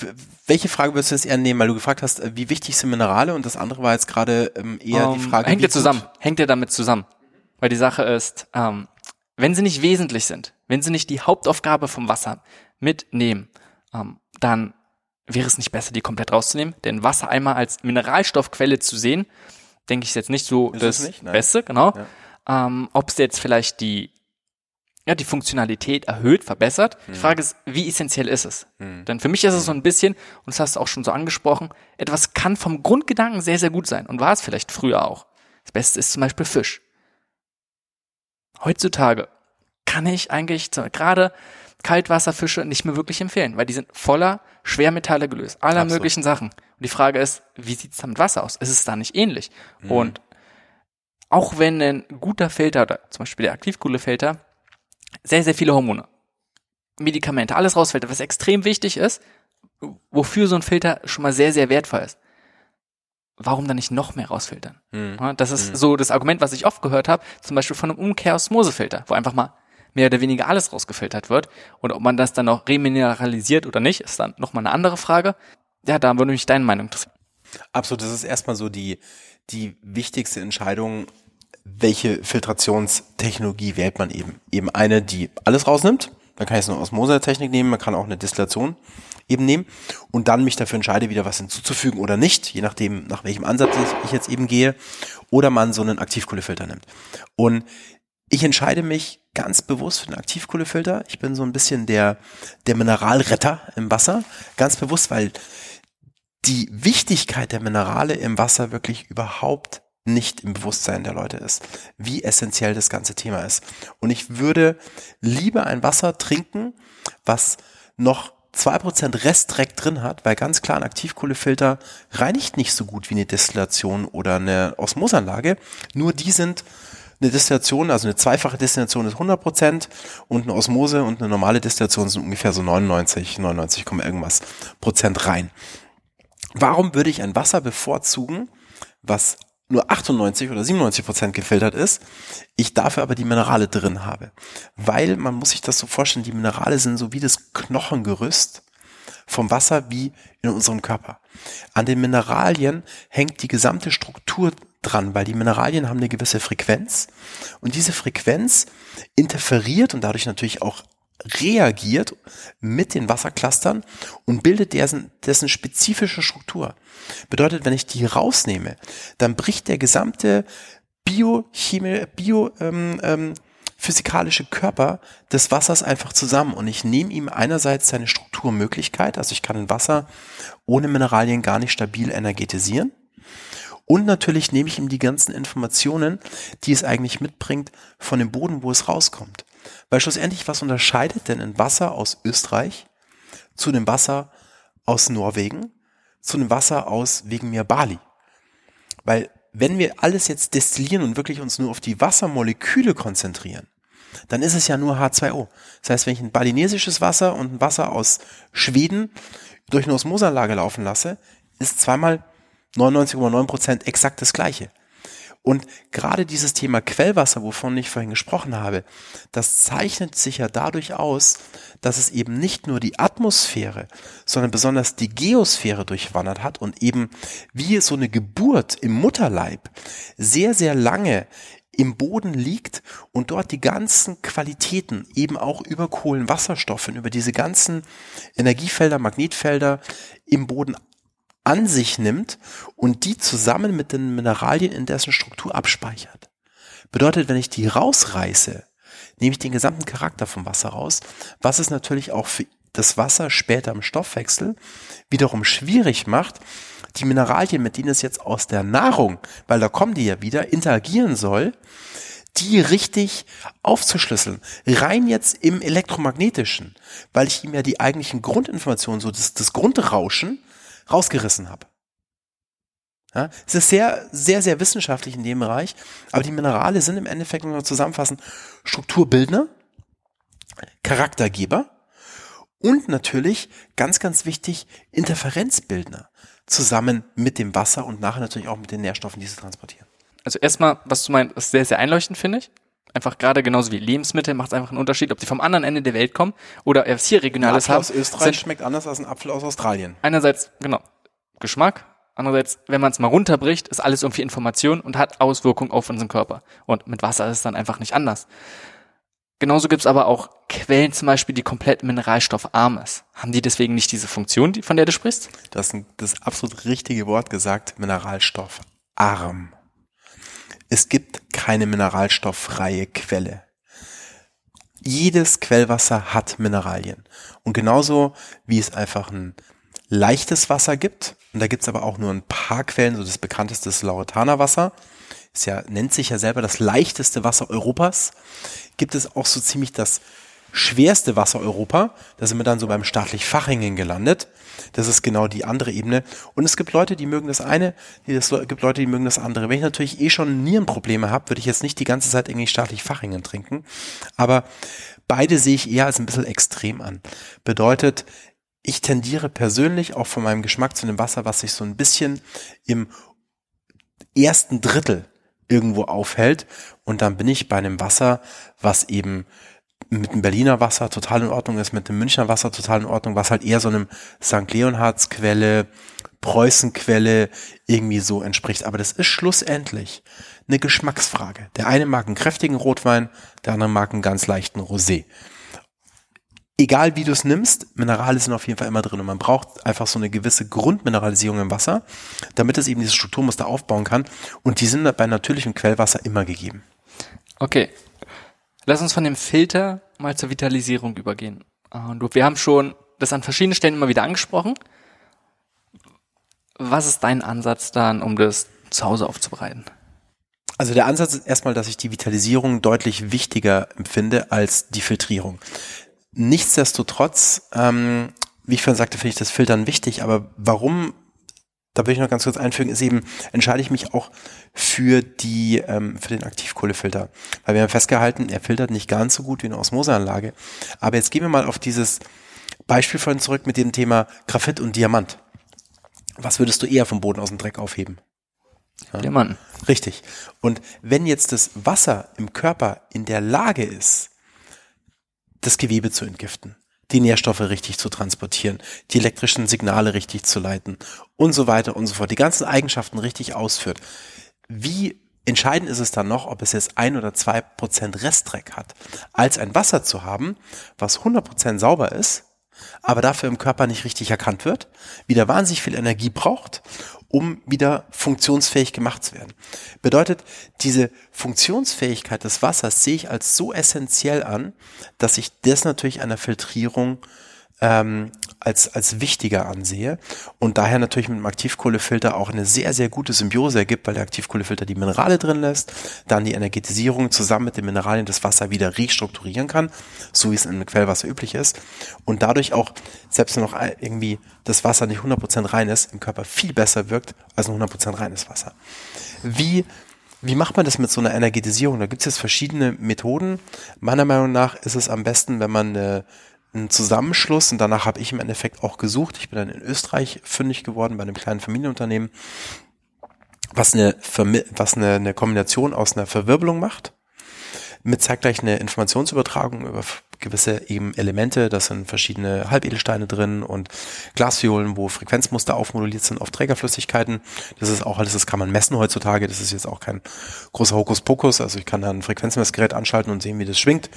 [SPEAKER 1] welche Frage würdest du jetzt eher nehmen, weil du gefragt hast, wie wichtig sind Minerale und das andere war jetzt gerade ähm, eher um, die ähm, Frage.
[SPEAKER 2] Hängt ihr zusammen? Hängt ihr damit zusammen? Weil die Sache ist, ähm, wenn sie nicht wesentlich sind, wenn sie nicht die Hauptaufgabe vom Wasser mitnehmen, ähm, dann wäre es nicht besser, die komplett rauszunehmen. Denn Wasser einmal als Mineralstoffquelle zu sehen, denke ich, ist jetzt nicht so ist das nicht? Beste, genau. Ja. Ähm, Ob es jetzt vielleicht die ja, die Funktionalität erhöht, verbessert. Mhm. Die Frage ist, wie essentiell ist es? Mhm. Denn für mich ist es so ein bisschen, und das hast du auch schon so angesprochen, etwas kann vom Grundgedanken sehr, sehr gut sein und war es vielleicht früher auch. Das Beste ist zum Beispiel Fisch. Heutzutage kann ich eigentlich gerade Kaltwasserfische nicht mehr wirklich empfehlen, weil die sind voller Schwermetalle gelöst, aller Absolut. möglichen Sachen. Und die Frage ist, wie sieht es da mit Wasser aus? Ist es da nicht ähnlich? Mhm. Und auch wenn ein guter Filter oder zum Beispiel der Aktivkohlefilter sehr, sehr viele Hormone, Medikamente, alles rausfällt, was extrem wichtig ist, wofür so ein Filter schon mal sehr, sehr wertvoll ist. Warum dann nicht noch mehr rausfiltern? Mhm. Das ist mhm. so das Argument, was ich oft gehört habe, zum Beispiel von einem Umkehrosmosefilter, wo einfach mal mehr oder weniger alles rausgefiltert wird. Und ob man das dann noch remineralisiert oder nicht, ist dann nochmal eine andere Frage. Ja, da würde mich deine Meinung interessieren.
[SPEAKER 1] Absolut, das ist erstmal so die, die wichtigste Entscheidung, welche Filtrationstechnologie wählt man eben? Eben eine, die alles rausnimmt. Man kann jetzt eine Osmose-Technik nehmen, man kann auch eine Distillation eben nehmen und dann mich dafür entscheide, wieder was hinzuzufügen oder nicht, je nachdem, nach welchem Ansatz ich jetzt eben gehe, oder man so einen Aktivkohlefilter nimmt. Und ich entscheide mich ganz bewusst für den Aktivkohlefilter. Ich bin so ein bisschen der, der Mineralretter im Wasser. Ganz bewusst, weil die Wichtigkeit der Minerale im Wasser wirklich überhaupt nicht im Bewusstsein der Leute ist, wie essentiell das ganze Thema ist. Und ich würde lieber ein Wasser trinken, was noch zwei Prozent Restdreck drin hat, weil ganz klar ein Aktivkohlefilter reinigt nicht so gut wie eine Destillation oder eine Osmosanlage. Nur die sind eine Destillation, also eine zweifache Destillation ist 100 Prozent und eine Osmose und eine normale Destillation sind ungefähr so 99, 99, irgendwas Prozent rein. Warum würde ich ein Wasser bevorzugen, was nur 98 oder 97 Prozent gefiltert ist, ich dafür aber die Minerale drin habe. Weil man muss sich das so vorstellen, die Minerale sind so wie das Knochengerüst vom Wasser wie in unserem Körper. An den Mineralien hängt die gesamte Struktur dran, weil die Mineralien haben eine gewisse Frequenz. Und diese Frequenz interferiert und dadurch natürlich auch reagiert mit den Wasserclustern und bildet dessen, dessen spezifische Struktur. Bedeutet, wenn ich die rausnehme, dann bricht der gesamte biochemie, bio, ähm, ähm, physikalische Körper des Wassers einfach zusammen. Und ich nehme ihm einerseits seine Strukturmöglichkeit, also ich kann Wasser ohne Mineralien gar nicht stabil energetisieren und natürlich nehme ich ihm die ganzen Informationen, die es eigentlich mitbringt von dem Boden, wo es rauskommt. Weil schlussendlich, was unterscheidet denn ein Wasser aus Österreich zu dem Wasser aus Norwegen, zu dem Wasser aus wegen mir Bali? Weil wenn wir alles jetzt destillieren und wirklich uns nur auf die Wassermoleküle konzentrieren, dann ist es ja nur H2O. Das heißt, wenn ich ein balinesisches Wasser und ein Wasser aus Schweden durch eine Osmosanlage laufen lasse, ist zweimal 99,9 Prozent exakt das gleiche. Und gerade dieses Thema Quellwasser, wovon ich vorhin gesprochen habe, das zeichnet sich ja dadurch aus, dass es eben nicht nur die Atmosphäre, sondern besonders die Geosphäre durchwandert hat und eben wie so eine Geburt im Mutterleib sehr, sehr lange im Boden liegt und dort die ganzen Qualitäten eben auch über Kohlenwasserstoffen, über diese ganzen Energiefelder, Magnetfelder im Boden an sich nimmt und die zusammen mit den Mineralien in dessen Struktur abspeichert. Bedeutet, wenn ich die rausreiße, nehme ich den gesamten Charakter vom Wasser raus, was es natürlich auch für das Wasser später im Stoffwechsel wiederum schwierig macht, die Mineralien, mit denen es jetzt aus der Nahrung, weil da kommen die ja wieder, interagieren soll, die richtig aufzuschlüsseln. Rein jetzt im elektromagnetischen, weil ich ihm ja die eigentlichen Grundinformationen, so das, das Grundrauschen, rausgerissen habe. Ja, es ist sehr, sehr, sehr wissenschaftlich in dem Bereich, aber die Minerale sind im Endeffekt, wenn wir zusammenfassen, Strukturbildner, Charaktergeber und natürlich, ganz, ganz wichtig, Interferenzbildner zusammen mit dem Wasser und nachher natürlich auch mit den Nährstoffen, die sie transportieren.
[SPEAKER 2] Also erstmal, was du meinst, ist sehr, sehr einleuchtend, finde ich. Einfach gerade genauso wie Lebensmittel macht es einfach einen Unterschied, ob die vom anderen Ende der Welt kommen oder es hier regionales
[SPEAKER 1] haben. aus Österreich schmeckt anders als ein Apfel aus Australien.
[SPEAKER 2] Einerseits, genau, Geschmack. Andererseits, wenn man es mal runterbricht, ist alles irgendwie Information und hat Auswirkungen auf unseren Körper. Und mit Wasser ist es dann einfach nicht anders. Genauso gibt's aber auch Quellen zum Beispiel, die komplett mineralstoffarm ist. Haben die deswegen nicht diese Funktion, von der du sprichst?
[SPEAKER 1] Du hast das absolut richtige Wort gesagt, mineralstoffarm. Es gibt keine mineralstofffreie Quelle. Jedes Quellwasser hat Mineralien. Und genauso wie es einfach ein leichtes Wasser gibt, und da gibt's aber auch nur ein paar Quellen, so das bekannteste ist Lauretaner Wasser, ist ja, nennt sich ja selber das leichteste Wasser Europas, gibt es auch so ziemlich das schwerste Wasser Europa. Da sind wir dann so beim staatlich Fachingen gelandet. Das ist genau die andere Ebene. Und es gibt Leute, die mögen das eine, es gibt Leute, die mögen das andere. Wenn ich natürlich eh schon Nierenprobleme habe, würde ich jetzt nicht die ganze Zeit irgendwie staatlich Fachingen trinken. Aber beide sehe ich eher als ein bisschen extrem an. Bedeutet, ich tendiere persönlich auch von meinem Geschmack zu einem Wasser, was sich so ein bisschen im ersten Drittel irgendwo aufhält. Und dann bin ich bei einem Wasser, was eben mit dem Berliner Wasser total in Ordnung ist, mit dem Münchner Wasser total in Ordnung, was halt eher so einem St. Leonhards Quelle, Preußenquelle irgendwie so entspricht. Aber das ist schlussendlich eine Geschmacksfrage. Der eine mag einen kräftigen Rotwein, der andere mag einen ganz leichten Rosé. Egal wie du es nimmst, Minerale sind auf jeden Fall immer drin und man braucht einfach so eine gewisse Grundmineralisierung im Wasser, damit es eben dieses Strukturmuster aufbauen kann und die sind bei natürlichem Quellwasser immer gegeben.
[SPEAKER 2] Okay, Lass uns von dem Filter mal zur Vitalisierung übergehen. Und wir haben schon das an verschiedenen Stellen immer wieder angesprochen. Was ist dein Ansatz dann, um das zu Hause aufzubereiten?
[SPEAKER 1] Also der Ansatz ist erstmal, dass ich die Vitalisierung deutlich wichtiger empfinde als die Filtrierung. Nichtsdestotrotz, ähm, wie ich vorhin sagte, finde ich das Filtern wichtig, aber warum da will ich noch ganz kurz einfügen, ist eben, entscheide ich mich auch für die, ähm, für den Aktivkohlefilter. Weil wir haben festgehalten, er filtert nicht ganz so gut wie eine Osmoseanlage. Aber jetzt gehen wir mal auf dieses Beispiel vorhin zurück mit dem Thema Graphit und Diamant. Was würdest du eher vom Boden aus dem Dreck aufheben?
[SPEAKER 2] Ja? Diamanten.
[SPEAKER 1] Richtig. Und wenn jetzt das Wasser im Körper in der Lage ist, das Gewebe zu entgiften, die Nährstoffe richtig zu transportieren, die elektrischen Signale richtig zu leiten und so weiter und so fort, die ganzen Eigenschaften richtig ausführt. Wie entscheidend ist es dann noch, ob es jetzt ein oder zwei Prozent Restdreck hat, als ein Wasser zu haben, was 100 Prozent sauber ist, aber dafür im Körper nicht richtig erkannt wird, wieder wahnsinnig viel Energie braucht um wieder funktionsfähig gemacht zu werden. Bedeutet, diese Funktionsfähigkeit des Wassers sehe ich als so essentiell an, dass ich das natürlich einer Filtrierung ähm, als, als wichtiger ansehe und daher natürlich mit dem Aktivkohlefilter auch eine sehr, sehr gute Symbiose ergibt, weil der Aktivkohlefilter die Minerale drin lässt, dann die Energetisierung zusammen mit den Mineralien das Wasser wieder restrukturieren kann, so wie es im Quellwasser üblich ist und dadurch auch, selbst wenn noch irgendwie das Wasser nicht 100% rein ist, im Körper viel besser wirkt als ein 100% reines Wasser. Wie wie macht man das mit so einer Energetisierung? Da gibt es jetzt verschiedene Methoden. Meiner Meinung nach ist es am besten, wenn man eine, einen Zusammenschluss und danach habe ich im Endeffekt auch gesucht. Ich bin dann in Österreich fündig geworden bei einem kleinen Familienunternehmen, was eine, was eine, eine Kombination aus einer Verwirbelung macht mit zeitgleich eine Informationsübertragung über gewisse eben Elemente, das sind verschiedene Halbedelsteine drin und Glasviolen, wo Frequenzmuster aufmoduliert sind auf Trägerflüssigkeiten. Das ist auch alles, das kann man messen heutzutage. Das ist jetzt auch kein großer Hokuspokus. Also ich kann da ein Frequenzmessgerät anschalten und sehen, wie das schwingt.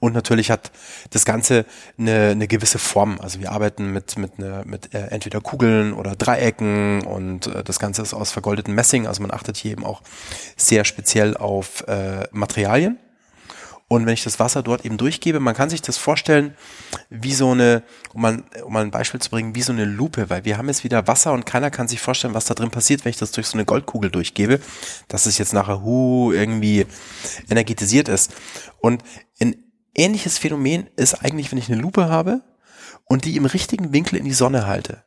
[SPEAKER 1] Und natürlich hat das Ganze eine, eine gewisse Form. Also wir arbeiten mit, mit, eine, mit äh, entweder Kugeln oder Dreiecken und äh, das Ganze ist aus vergoldetem Messing. Also man achtet hier eben auch sehr speziell auf äh, Materialien. Und wenn ich das Wasser dort eben durchgebe, man kann sich das vorstellen, wie so eine, um mal, um mal ein Beispiel zu bringen, wie so eine Lupe, weil wir haben jetzt wieder Wasser und keiner kann sich vorstellen, was da drin passiert, wenn ich das durch so eine Goldkugel durchgebe, dass es jetzt nachher hu irgendwie energetisiert ist. Und ein ähnliches Phänomen ist eigentlich, wenn ich eine Lupe habe und die im richtigen Winkel in die Sonne halte.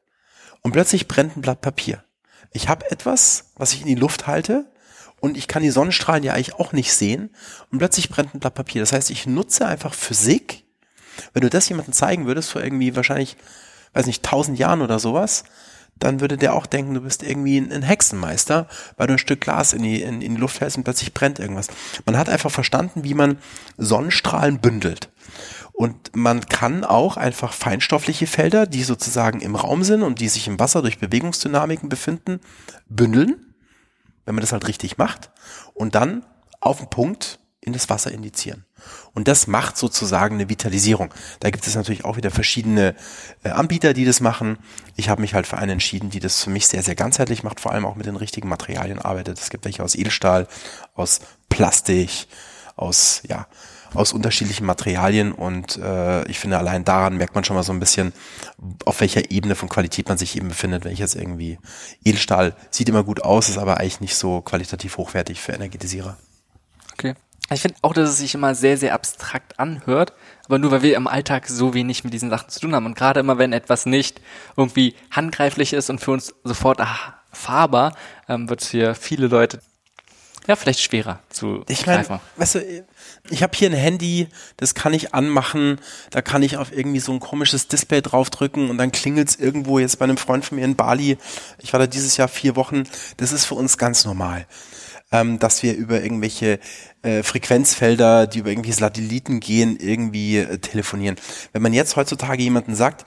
[SPEAKER 1] Und plötzlich brennt ein Blatt Papier. Ich habe etwas, was ich in die Luft halte und ich kann die Sonnenstrahlen ja eigentlich auch nicht sehen und plötzlich brennt ein Blatt Papier. Das heißt, ich nutze einfach Physik. Wenn du das jemandem zeigen würdest, vor irgendwie wahrscheinlich, weiß nicht, tausend Jahren oder sowas, dann würde der auch denken, du bist irgendwie ein, Hexenmeister, weil du ein Stück Glas in die, in, in die Luft hältst und plötzlich brennt irgendwas. Man hat einfach verstanden, wie man Sonnenstrahlen bündelt. Und man kann auch einfach feinstoffliche Felder, die sozusagen im Raum sind und die sich im Wasser durch Bewegungsdynamiken befinden, bündeln wenn man das halt richtig macht und dann auf den Punkt in das Wasser indizieren. Und das macht sozusagen eine Vitalisierung. Da gibt es natürlich auch wieder verschiedene äh, Anbieter, die das machen. Ich habe mich halt für einen entschieden, die das für mich sehr, sehr ganzheitlich macht, vor allem auch mit den richtigen Materialien arbeitet. Es gibt welche aus Edelstahl, aus Plastik, aus, ja, aus unterschiedlichen Materialien und äh, ich finde, allein daran merkt man schon mal so ein bisschen, auf welcher Ebene von Qualität man sich eben befindet. Wenn ich jetzt irgendwie Edelstahl sieht immer gut aus, ist aber eigentlich nicht so qualitativ hochwertig für Energetisierer.
[SPEAKER 2] Okay. Ich finde auch, dass es sich immer sehr, sehr abstrakt anhört, aber nur weil wir im Alltag so wenig mit diesen Sachen zu tun haben. Und gerade immer, wenn etwas nicht irgendwie handgreiflich ist und für uns sofort aha, fahrbar, ähm, wird es für viele Leute ja, vielleicht schwerer zu
[SPEAKER 1] ich mein, greifen. Weißt du, ich habe hier ein Handy, das kann ich anmachen, da kann ich auf irgendwie so ein komisches Display draufdrücken und dann klingelt's irgendwo jetzt bei einem Freund von mir in Bali. Ich war da dieses Jahr vier Wochen. Das ist für uns ganz normal, ähm, dass wir über irgendwelche äh, Frequenzfelder, die über irgendwie Satelliten gehen, irgendwie äh, telefonieren. Wenn man jetzt heutzutage jemanden sagt,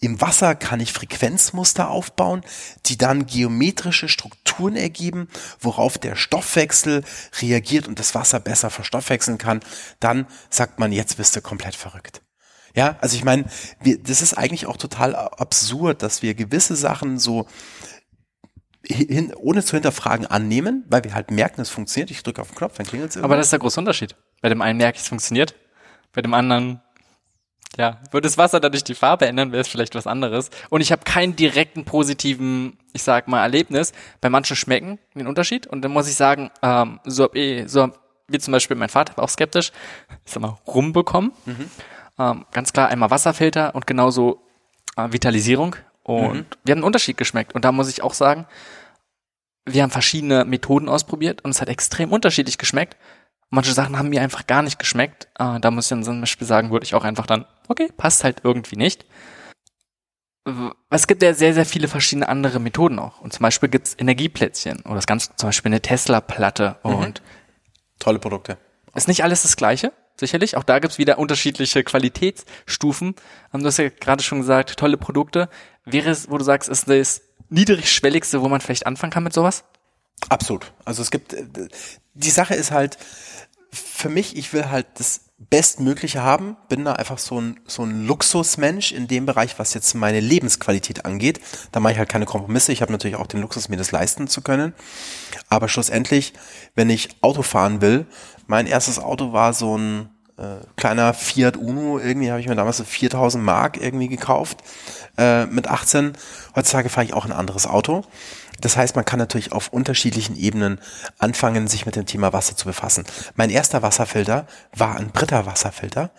[SPEAKER 1] im Wasser kann ich Frequenzmuster aufbauen, die dann geometrische Strukturen ergeben, worauf der Stoffwechsel reagiert und das Wasser besser verstoffwechseln kann. Dann sagt man, jetzt bist du komplett verrückt. Ja, also ich meine, das ist eigentlich auch total absurd, dass wir gewisse Sachen so hin, ohne zu hinterfragen annehmen, weil wir halt merken, es funktioniert. Ich drücke auf den Knopf, dann klingelt es.
[SPEAKER 2] Aber das ist der große Unterschied. Bei dem einen merke ich, es funktioniert, bei dem anderen ja, würde das Wasser dadurch die Farbe ändern, wäre es vielleicht was anderes. Und ich habe keinen direkten positiven, ich sag mal, Erlebnis. Bei manchen schmecken den Unterschied. Und dann muss ich sagen, ähm, so hab eh, so hab, wie zum Beispiel mein Vater war auch skeptisch, ich sag mal, rumbekommen. Mhm. Ähm, ganz klar einmal Wasserfilter und genauso äh, Vitalisierung. Und mhm. wir haben einen Unterschied geschmeckt. Und da muss ich auch sagen, wir haben verschiedene Methoden ausprobiert und es hat extrem unterschiedlich geschmeckt. Manche Sachen haben mir einfach gar nicht geschmeckt. Äh, da muss ich dann zum Beispiel sagen, würde ich auch einfach dann, okay, passt halt irgendwie nicht. Es gibt ja sehr, sehr viele verschiedene andere Methoden auch. Und zum Beispiel gibt's Energieplätzchen oder das Ganze, zum Beispiel eine Tesla-Platte mhm. und
[SPEAKER 1] tolle Produkte.
[SPEAKER 2] Ist nicht alles das Gleiche, sicherlich. Auch da gibt's wieder unterschiedliche Qualitätsstufen. Ähm, du hast ja gerade schon gesagt, tolle Produkte. Wäre es, wo du sagst, ist das niedrigschwelligste, wo man vielleicht anfangen kann mit sowas?
[SPEAKER 1] Absolut. Also es gibt, äh, die Sache ist halt, für mich, ich will halt das Bestmögliche haben, bin da einfach so ein, so ein Luxusmensch in dem Bereich, was jetzt meine Lebensqualität angeht. Da mache ich halt keine Kompromisse. Ich habe natürlich auch den Luxus, mir das leisten zu können. Aber schlussendlich, wenn ich Auto fahren will, mein erstes Auto war so ein äh, kleiner Fiat Uno, irgendwie habe ich mir damals so 4000 Mark irgendwie gekauft äh, mit 18. Heutzutage fahre ich auch ein anderes Auto. Das heißt, man kann natürlich auf unterschiedlichen Ebenen anfangen, sich mit dem Thema Wasser zu befassen. Mein erster Wasserfilter war ein Britta Wasserfilter.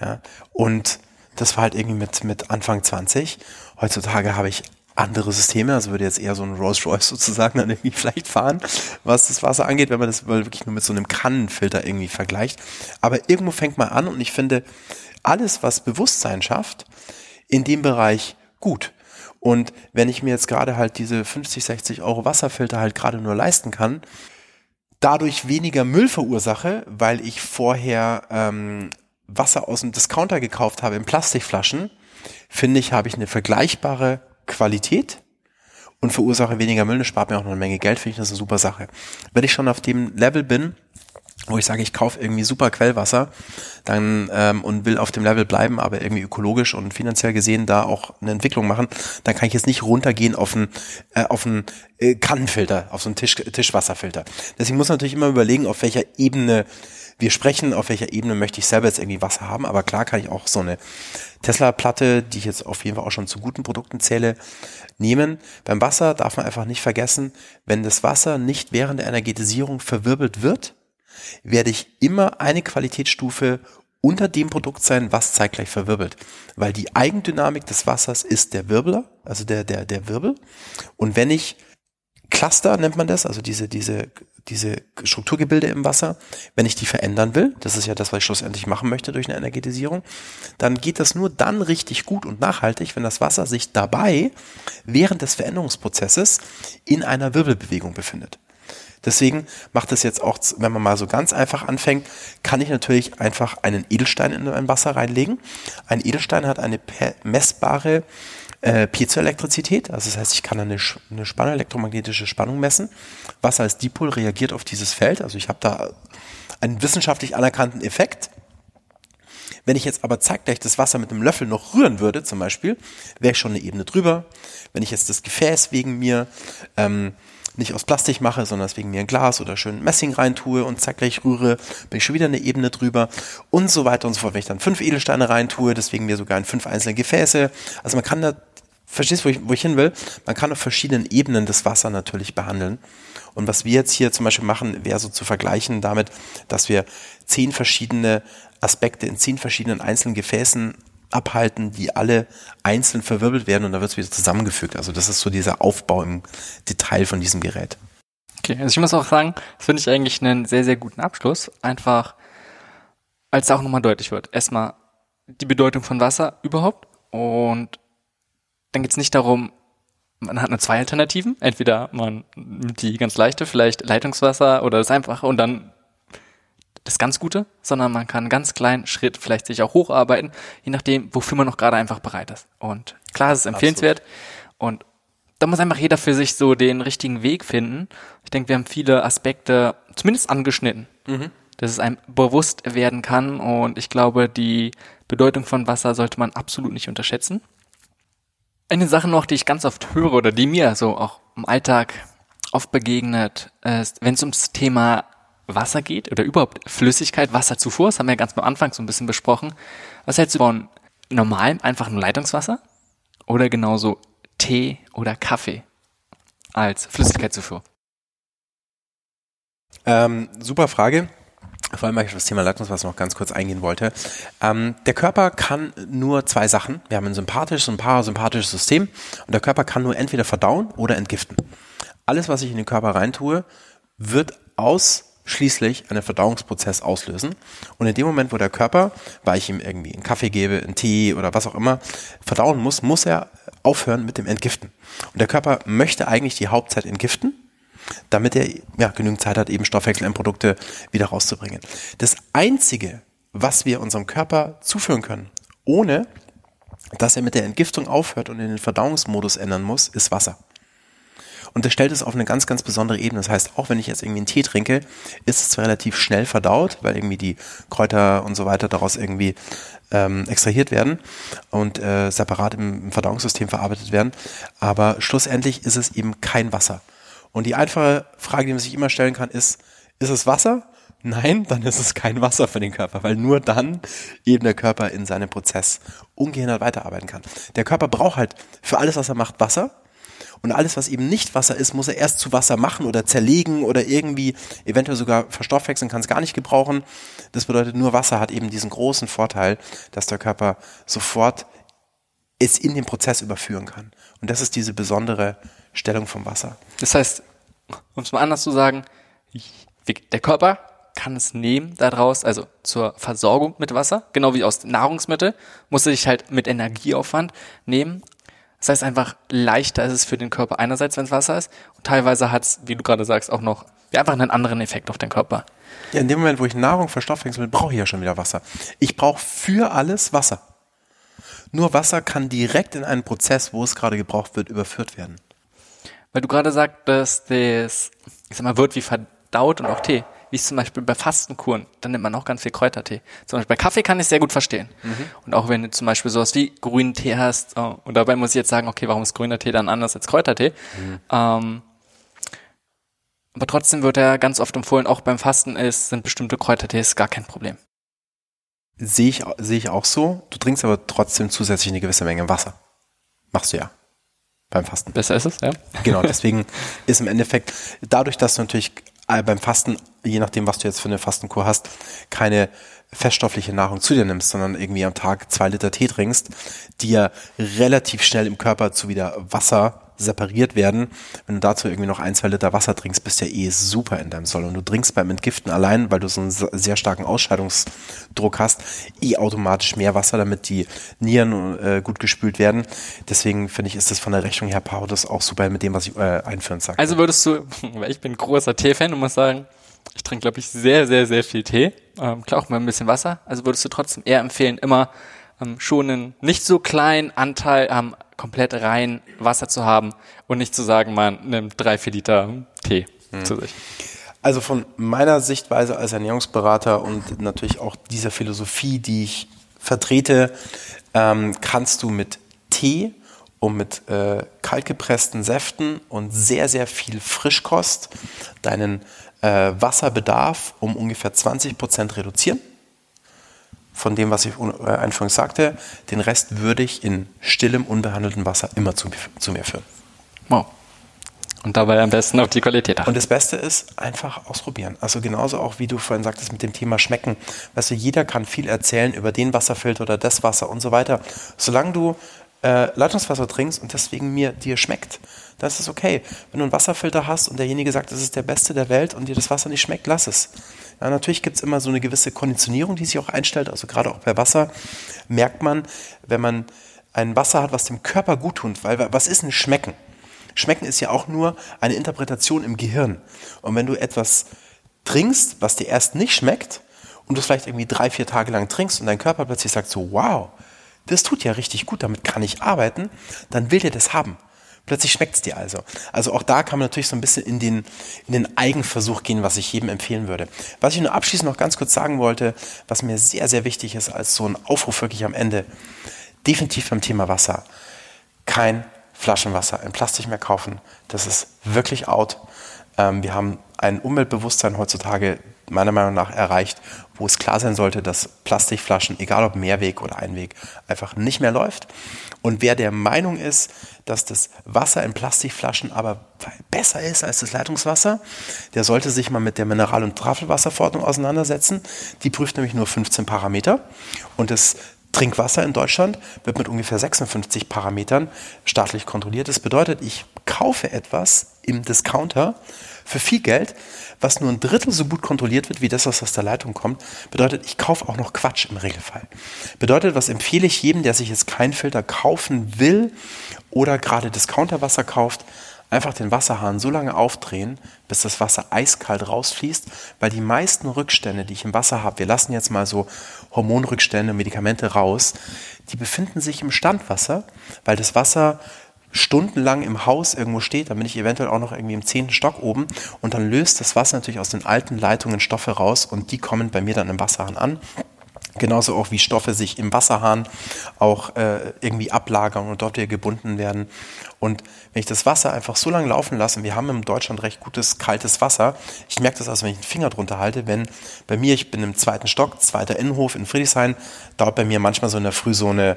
[SPEAKER 1] Ja, und das war halt irgendwie mit, mit Anfang 20. Heutzutage habe ich andere Systeme, also würde jetzt eher so ein Rolls Royce sozusagen dann irgendwie vielleicht fahren, was das Wasser angeht, wenn man das wirklich nur mit so einem Kannenfilter irgendwie vergleicht. Aber irgendwo fängt man an und ich finde alles, was Bewusstsein schafft, in dem Bereich gut. Und wenn ich mir jetzt gerade halt diese 50, 60 Euro Wasserfilter halt gerade nur leisten kann, dadurch weniger Müll verursache, weil ich vorher ähm, Wasser aus dem Discounter gekauft habe in Plastikflaschen, finde ich, habe ich eine vergleichbare Qualität und verursache weniger Müll, das spart mir auch noch eine Menge Geld, finde ich das eine super Sache. Wenn ich schon auf dem Level bin, wo ich sage, ich kaufe irgendwie super Quellwasser, dann ähm, und will auf dem Level bleiben, aber irgendwie ökologisch und finanziell gesehen da auch eine Entwicklung machen, dann kann ich jetzt nicht runtergehen auf einen äh, auf einen äh, Kannenfilter, auf so einen Tisch, Tischwasserfilter. Deswegen muss man natürlich immer überlegen, auf welcher Ebene wir sprechen, auf welcher Ebene möchte ich selber jetzt irgendwie Wasser haben, aber klar kann ich auch so eine Tesla-Platte, die ich jetzt auf jeden Fall auch schon zu guten Produkten zähle, nehmen. Beim Wasser darf man einfach nicht vergessen, wenn das Wasser nicht während der Energetisierung verwirbelt wird, werde ich immer eine Qualitätsstufe unter dem Produkt sein, was zeitgleich verwirbelt. Weil die Eigendynamik des Wassers ist der Wirbler, also der, der, der Wirbel. Und wenn ich Cluster nennt man das, also diese, diese, diese Strukturgebilde im Wasser, wenn ich die verändern will, das ist ja das, was ich schlussendlich machen möchte durch eine Energetisierung, dann geht das nur dann richtig gut und nachhaltig, wenn das Wasser sich dabei während des Veränderungsprozesses in einer Wirbelbewegung befindet. Deswegen macht es jetzt auch, wenn man mal so ganz einfach anfängt, kann ich natürlich einfach einen Edelstein in ein Wasser reinlegen. Ein Edelstein hat eine messbare äh, Piezoelektrizität, also das heißt, ich kann eine, eine Spannung, elektromagnetische Spannung messen. Wasser als Dipol reagiert auf dieses Feld, also ich habe da einen wissenschaftlich anerkannten Effekt. Wenn ich jetzt aber zeitgleich das Wasser mit einem Löffel noch rühren würde, zum Beispiel, wäre ich schon eine Ebene drüber. Wenn ich jetzt das Gefäß wegen mir ähm, nicht aus Plastik mache, sondern wegen mir ein Glas oder schön Messing reintue und zeitgleich rühre, bin ich schon wieder eine Ebene drüber und so weiter und so fort. Wenn ich dann fünf Edelsteine reintue, deswegen mir sogar in fünf einzelne Gefäße. Also man kann da verstehst, wo ich, wo ich hin will? Man kann auf verschiedenen Ebenen das Wasser natürlich behandeln. Und was wir jetzt hier zum Beispiel machen, wäre so zu vergleichen damit, dass wir zehn verschiedene Aspekte in zehn verschiedenen einzelnen Gefäßen abhalten, die alle einzeln verwirbelt werden und da wird es wieder zusammengefügt. Also das ist so dieser Aufbau im Detail von diesem Gerät.
[SPEAKER 2] Okay, also ich muss auch sagen, das finde ich eigentlich einen sehr, sehr guten Abschluss. Einfach, als auch nochmal deutlich wird. Erstmal die Bedeutung von Wasser überhaupt und dann geht es nicht darum, man hat nur zwei Alternativen. Entweder man die ganz leichte, vielleicht Leitungswasser oder das einfache und dann das ganz Gute, sondern man kann einen ganz kleinen Schritt vielleicht sich auch hocharbeiten, je nachdem, wofür man noch gerade einfach bereit ist. Und klar, es ist empfehlenswert. Absolut. Und da muss einfach jeder für sich so den richtigen Weg finden. Ich denke, wir haben viele Aspekte zumindest angeschnitten, mhm. dass es einem bewusst werden kann. Und ich glaube, die Bedeutung von Wasser sollte man absolut nicht unterschätzen. Eine Sache noch, die ich ganz oft höre oder die mir so auch im Alltag oft begegnet, ist, wenn es ums Thema Wasser geht oder überhaupt Flüssigkeit, Wasserzufuhr, das haben wir ja ganz am Anfang so ein bisschen besprochen. Was hältst du von normalem, einfachen Leitungswasser oder genauso Tee oder Kaffee als Flüssigkeitszufuhr?
[SPEAKER 1] Ähm, super Frage vor allem, weil ich auf das Thema Leitungswasser noch ganz kurz eingehen wollte. Ähm, der Körper kann nur zwei Sachen. Wir haben ein sympathisches und parasympathisches System und der Körper kann nur entweder verdauen oder entgiften. Alles, was ich in den Körper reintue, wird ausschließlich einen Verdauungsprozess auslösen. Und in dem Moment, wo der Körper, weil ich ihm irgendwie einen Kaffee gebe, einen Tee oder was auch immer, verdauen muss, muss er aufhören mit dem Entgiften. Und der Körper möchte eigentlich die Hauptzeit entgiften damit er ja, genügend Zeit hat, eben Stoffwechselendprodukte wieder rauszubringen. Das Einzige, was wir unserem Körper zuführen können, ohne dass er mit der Entgiftung aufhört und in den Verdauungsmodus ändern muss, ist Wasser. Und das stellt es auf eine ganz, ganz besondere Ebene. Das heißt, auch wenn ich jetzt irgendwie einen Tee trinke, ist es zwar relativ schnell verdaut, weil irgendwie die Kräuter und so weiter daraus irgendwie ähm, extrahiert werden und äh, separat im, im Verdauungssystem verarbeitet werden. Aber schlussendlich ist es eben kein Wasser. Und die einfache Frage, die man sich immer stellen kann, ist, ist es Wasser Nein, dann ist es kein Wasser für den Körper, weil nur dann eben der Körper in seinem Prozess ungehindert weiterarbeiten kann. Der Körper braucht halt für alles, was er macht, Wasser. Und alles, was eben nicht Wasser ist, muss er erst zu Wasser machen oder zerlegen oder irgendwie eventuell sogar verstoffwechseln, kann es gar nicht gebrauchen. Das bedeutet, nur Wasser hat eben diesen großen Vorteil, dass der Körper sofort es in den Prozess überführen kann. Und das ist diese besondere Stellung vom Wasser.
[SPEAKER 2] Das heißt, um es mal anders zu sagen, der Körper kann es nehmen daraus, also zur Versorgung mit Wasser, genau wie aus Nahrungsmittel, muss er sich halt mit Energieaufwand nehmen. Das heißt einfach, leichter ist es für den Körper einerseits, wenn es Wasser ist, und teilweise hat es, wie du gerade sagst, auch noch einfach einen anderen Effekt auf den Körper.
[SPEAKER 1] Ja, in dem Moment, wo ich Nahrung verstoffwechsel, brauche ich ja schon wieder Wasser. Ich brauche für alles Wasser. Nur Wasser kann direkt in einen Prozess, wo es gerade gebraucht wird, überführt werden.
[SPEAKER 2] Weil du gerade sagtest, das, ich sag mal, wird wie verdaut und auch Tee wie es zum Beispiel bei Fastenkuren, dann nimmt man auch ganz viel Kräutertee. Zum Beispiel bei Kaffee kann ich sehr gut verstehen. Mhm. Und auch wenn du zum Beispiel sowas wie grünen Tee hast, oh, und dabei muss ich jetzt sagen, okay, warum ist grüner Tee dann anders als Kräutertee? Mhm. Ähm, aber trotzdem wird er ganz oft empfohlen, auch beim Fasten ist, sind bestimmte Kräutertees gar kein Problem.
[SPEAKER 1] Sehe ich, sehe ich auch so. Du trinkst aber trotzdem zusätzlich eine gewisse Menge Wasser. Machst du ja. Beim Fasten.
[SPEAKER 2] Besser ist es, ja.
[SPEAKER 1] Genau, deswegen ist im Endeffekt, dadurch, dass du natürlich äh, beim Fasten, je nachdem, was du jetzt für eine Fastenkur hast, keine feststoffliche Nahrung zu dir nimmst, sondern irgendwie am Tag zwei Liter Tee trinkst, die ja relativ schnell im Körper zu wieder Wasser separiert werden. Wenn du dazu irgendwie noch ein, zwei Liter Wasser trinkst, bist du ja eh super in deinem Soll. Und du trinkst beim Entgiften allein, weil du so einen sehr starken Ausscheidungsdruck hast, eh automatisch mehr Wasser, damit die Nieren äh, gut gespült werden. Deswegen finde ich, ist das von der Rechnung her Pau das auch super mit dem, was ich äh, einführen sage.
[SPEAKER 2] Also würdest du, weil ich bin großer Tee-Fan und muss sagen, ich trinke, glaube ich, sehr, sehr, sehr viel Tee. Ähm, klar auch mal ein bisschen Wasser. Also würdest du trotzdem eher empfehlen, immer ähm, schon einen nicht so kleinen Anteil am komplett rein Wasser zu haben und nicht zu sagen, man nimmt drei, vier Liter Tee mhm. zu sich.
[SPEAKER 1] Also von meiner Sichtweise als Ernährungsberater und natürlich auch dieser Philosophie, die ich vertrete, ähm, kannst du mit Tee und mit äh, kaltgepressten Säften und sehr, sehr viel Frischkost deinen äh, Wasserbedarf um ungefähr 20 Prozent reduzieren von dem, was ich äh, anfangs sagte. Den Rest würde ich in stillem, unbehandeltem Wasser immer zu, zu mir führen.
[SPEAKER 2] Wow. Und dabei am besten auf die Qualität
[SPEAKER 1] achten. Und das Beste ist einfach ausprobieren. Also genauso auch, wie du vorhin sagtest mit dem Thema Schmecken. Weißt du, jeder kann viel erzählen über den Wasserfilter oder das Wasser und so weiter. Solange du äh, Leitungswasser trinkst und deswegen mir dir schmeckt, dann ist okay. Wenn du einen Wasserfilter hast und derjenige sagt, es ist der beste der Welt und dir das Wasser nicht schmeckt, lass es. Ja, natürlich gibt es immer so eine gewisse Konditionierung, die sich auch einstellt. Also gerade auch bei Wasser merkt man, wenn man ein Wasser hat, was dem Körper gut tut. Weil was ist ein Schmecken? Schmecken ist ja auch nur eine Interpretation im Gehirn. Und wenn du etwas trinkst, was dir erst nicht schmeckt und du es vielleicht irgendwie drei, vier Tage lang trinkst und dein Körper plötzlich sagt so, wow, das tut ja richtig gut, damit kann ich arbeiten, dann will der das haben. Plötzlich schmeckt es dir also. Also auch da kann man natürlich so ein bisschen in den, in den Eigenversuch gehen, was ich jedem empfehlen würde. Was ich nur abschließend noch ganz kurz sagen wollte, was mir sehr, sehr wichtig ist, als so ein Aufruf wirklich am Ende, definitiv beim Thema Wasser. Kein Flaschenwasser in Plastik mehr kaufen. Das ist wirklich out. Ähm, wir haben ein Umweltbewusstsein heutzutage meiner Meinung nach erreicht, wo es klar sein sollte, dass Plastikflaschen, egal ob Mehrweg oder Einweg, einfach nicht mehr läuft. Und wer der Meinung ist, dass das Wasser in Plastikflaschen aber besser ist als das Leitungswasser, der sollte sich mal mit der Mineral- und Tafelwasserverordnung auseinandersetzen. Die prüft nämlich nur 15 Parameter und das Trinkwasser in Deutschland wird mit ungefähr 56 Parametern staatlich kontrolliert. Das bedeutet, ich kaufe etwas im Discounter für viel Geld, was nur ein Drittel so gut kontrolliert wird, wie das, was aus der Leitung kommt, bedeutet, ich kaufe auch noch Quatsch im Regelfall. Bedeutet, was empfehle ich jedem, der sich jetzt keinen Filter kaufen will oder gerade Discounterwasser kauft, einfach den Wasserhahn so lange aufdrehen, bis das Wasser eiskalt rausfließt, weil die meisten Rückstände, die ich im Wasser habe, wir lassen jetzt mal so Hormonrückstände, Medikamente raus, die befinden sich im Standwasser, weil das Wasser stundenlang im Haus irgendwo steht, dann bin ich eventuell auch noch irgendwie im zehnten Stock oben und dann löst das Wasser natürlich aus den alten Leitungen Stoffe raus und die kommen bei mir dann im Wasserhahn an Genauso auch wie Stoffe sich im Wasserhahn auch äh, irgendwie ablagern und dort wieder gebunden werden. Und wenn ich das Wasser einfach so lange laufen lasse, und wir haben in Deutschland recht gutes kaltes Wasser, ich merke das also, wenn ich den Finger drunter halte, wenn bei mir, ich bin im zweiten Stock, zweiter Innenhof in Friedrichshain, dauert bei mir manchmal so in der Früh so eine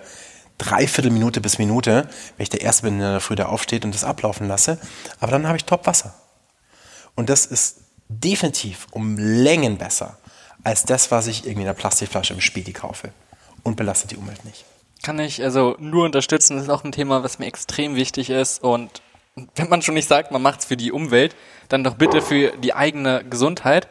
[SPEAKER 1] Dreiviertelminute bis Minute, wenn ich der Erste bin, der Früh da aufsteht und das ablaufen lasse. Aber dann habe ich top Wasser. Und das ist definitiv um Längen besser als das, was ich irgendwie in einer Plastikflasche im Späti kaufe. Und belastet die Umwelt nicht.
[SPEAKER 2] Kann ich also nur unterstützen. Das ist auch ein Thema, was mir extrem wichtig ist. Und wenn man schon nicht sagt, man macht es für die Umwelt, dann doch bitte für die eigene Gesundheit.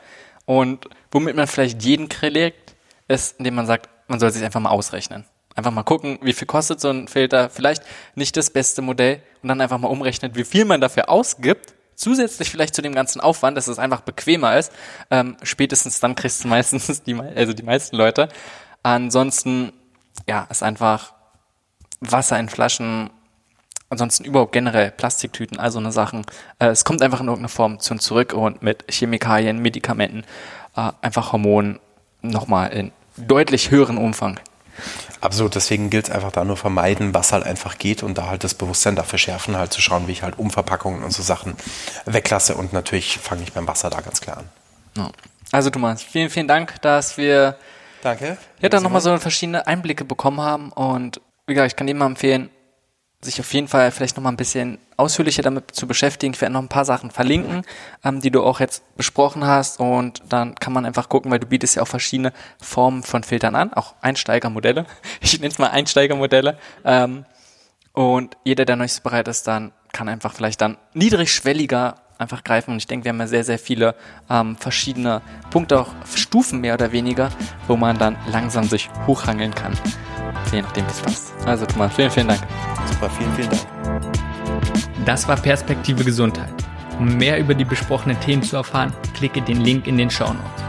[SPEAKER 2] Und womit man vielleicht jeden legt, ist, indem man sagt, man soll sich einfach mal ausrechnen. Einfach mal gucken, wie viel kostet so ein Filter. Vielleicht nicht das beste Modell und dann einfach mal umrechnen, wie viel man dafür ausgibt zusätzlich vielleicht zu dem ganzen Aufwand, dass es einfach bequemer ist, ähm, spätestens dann kriegst du meistens die, also die meisten Leute. Ansonsten, ja, ist einfach Wasser in Flaschen, ansonsten überhaupt generell Plastiktüten, also eine Sachen. Äh, es kommt einfach in irgendeiner Form zu uns zurück und mit Chemikalien, Medikamenten, äh, einfach Hormonen nochmal in deutlich höheren Umfang.
[SPEAKER 1] Absolut, deswegen gilt es einfach da nur vermeiden, was halt einfach geht und da halt das Bewusstsein dafür schärfen, halt zu schauen, wie ich halt Umverpackungen und so Sachen weglasse und natürlich fange ich beim Wasser da ganz klar an.
[SPEAKER 2] Ja. Also Thomas, vielen, vielen Dank, dass wir
[SPEAKER 1] Danke.
[SPEAKER 2] Ja, dann nochmal so verschiedene Einblicke bekommen haben und wie gesagt, ich kann dir mal empfehlen, sich auf jeden Fall vielleicht nochmal ein bisschen ausführlicher damit zu beschäftigen. Ich werde noch ein paar Sachen verlinken, ähm, die du auch jetzt besprochen hast und dann kann man einfach gucken, weil du bietest ja auch verschiedene Formen von Filtern an, auch Einsteigermodelle. Ich nenne es mal Einsteigermodelle. Ähm, und jeder, der noch nicht so bereit ist, dann kann einfach vielleicht dann niedrigschwelliger einfach greifen. Und ich denke, wir haben ja sehr, sehr viele ähm, verschiedene Punkte, auch Stufen mehr oder weniger, wo man dann langsam sich hochhangeln kann. Je nachdem, wie es passt. Also Thomas, vielen, vielen Dank.
[SPEAKER 1] Super, vielen, vielen Dank.
[SPEAKER 3] Das war Perspektive Gesundheit. Um mehr über die besprochenen Themen zu erfahren, klicke den Link in den Show Notes.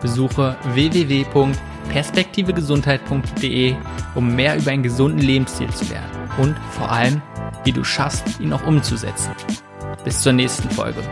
[SPEAKER 3] Besuche www.perspektivegesundheit.de, um mehr über einen gesunden Lebensstil zu lernen und vor allem, wie du schaffst, ihn auch umzusetzen. Bis zur nächsten Folge.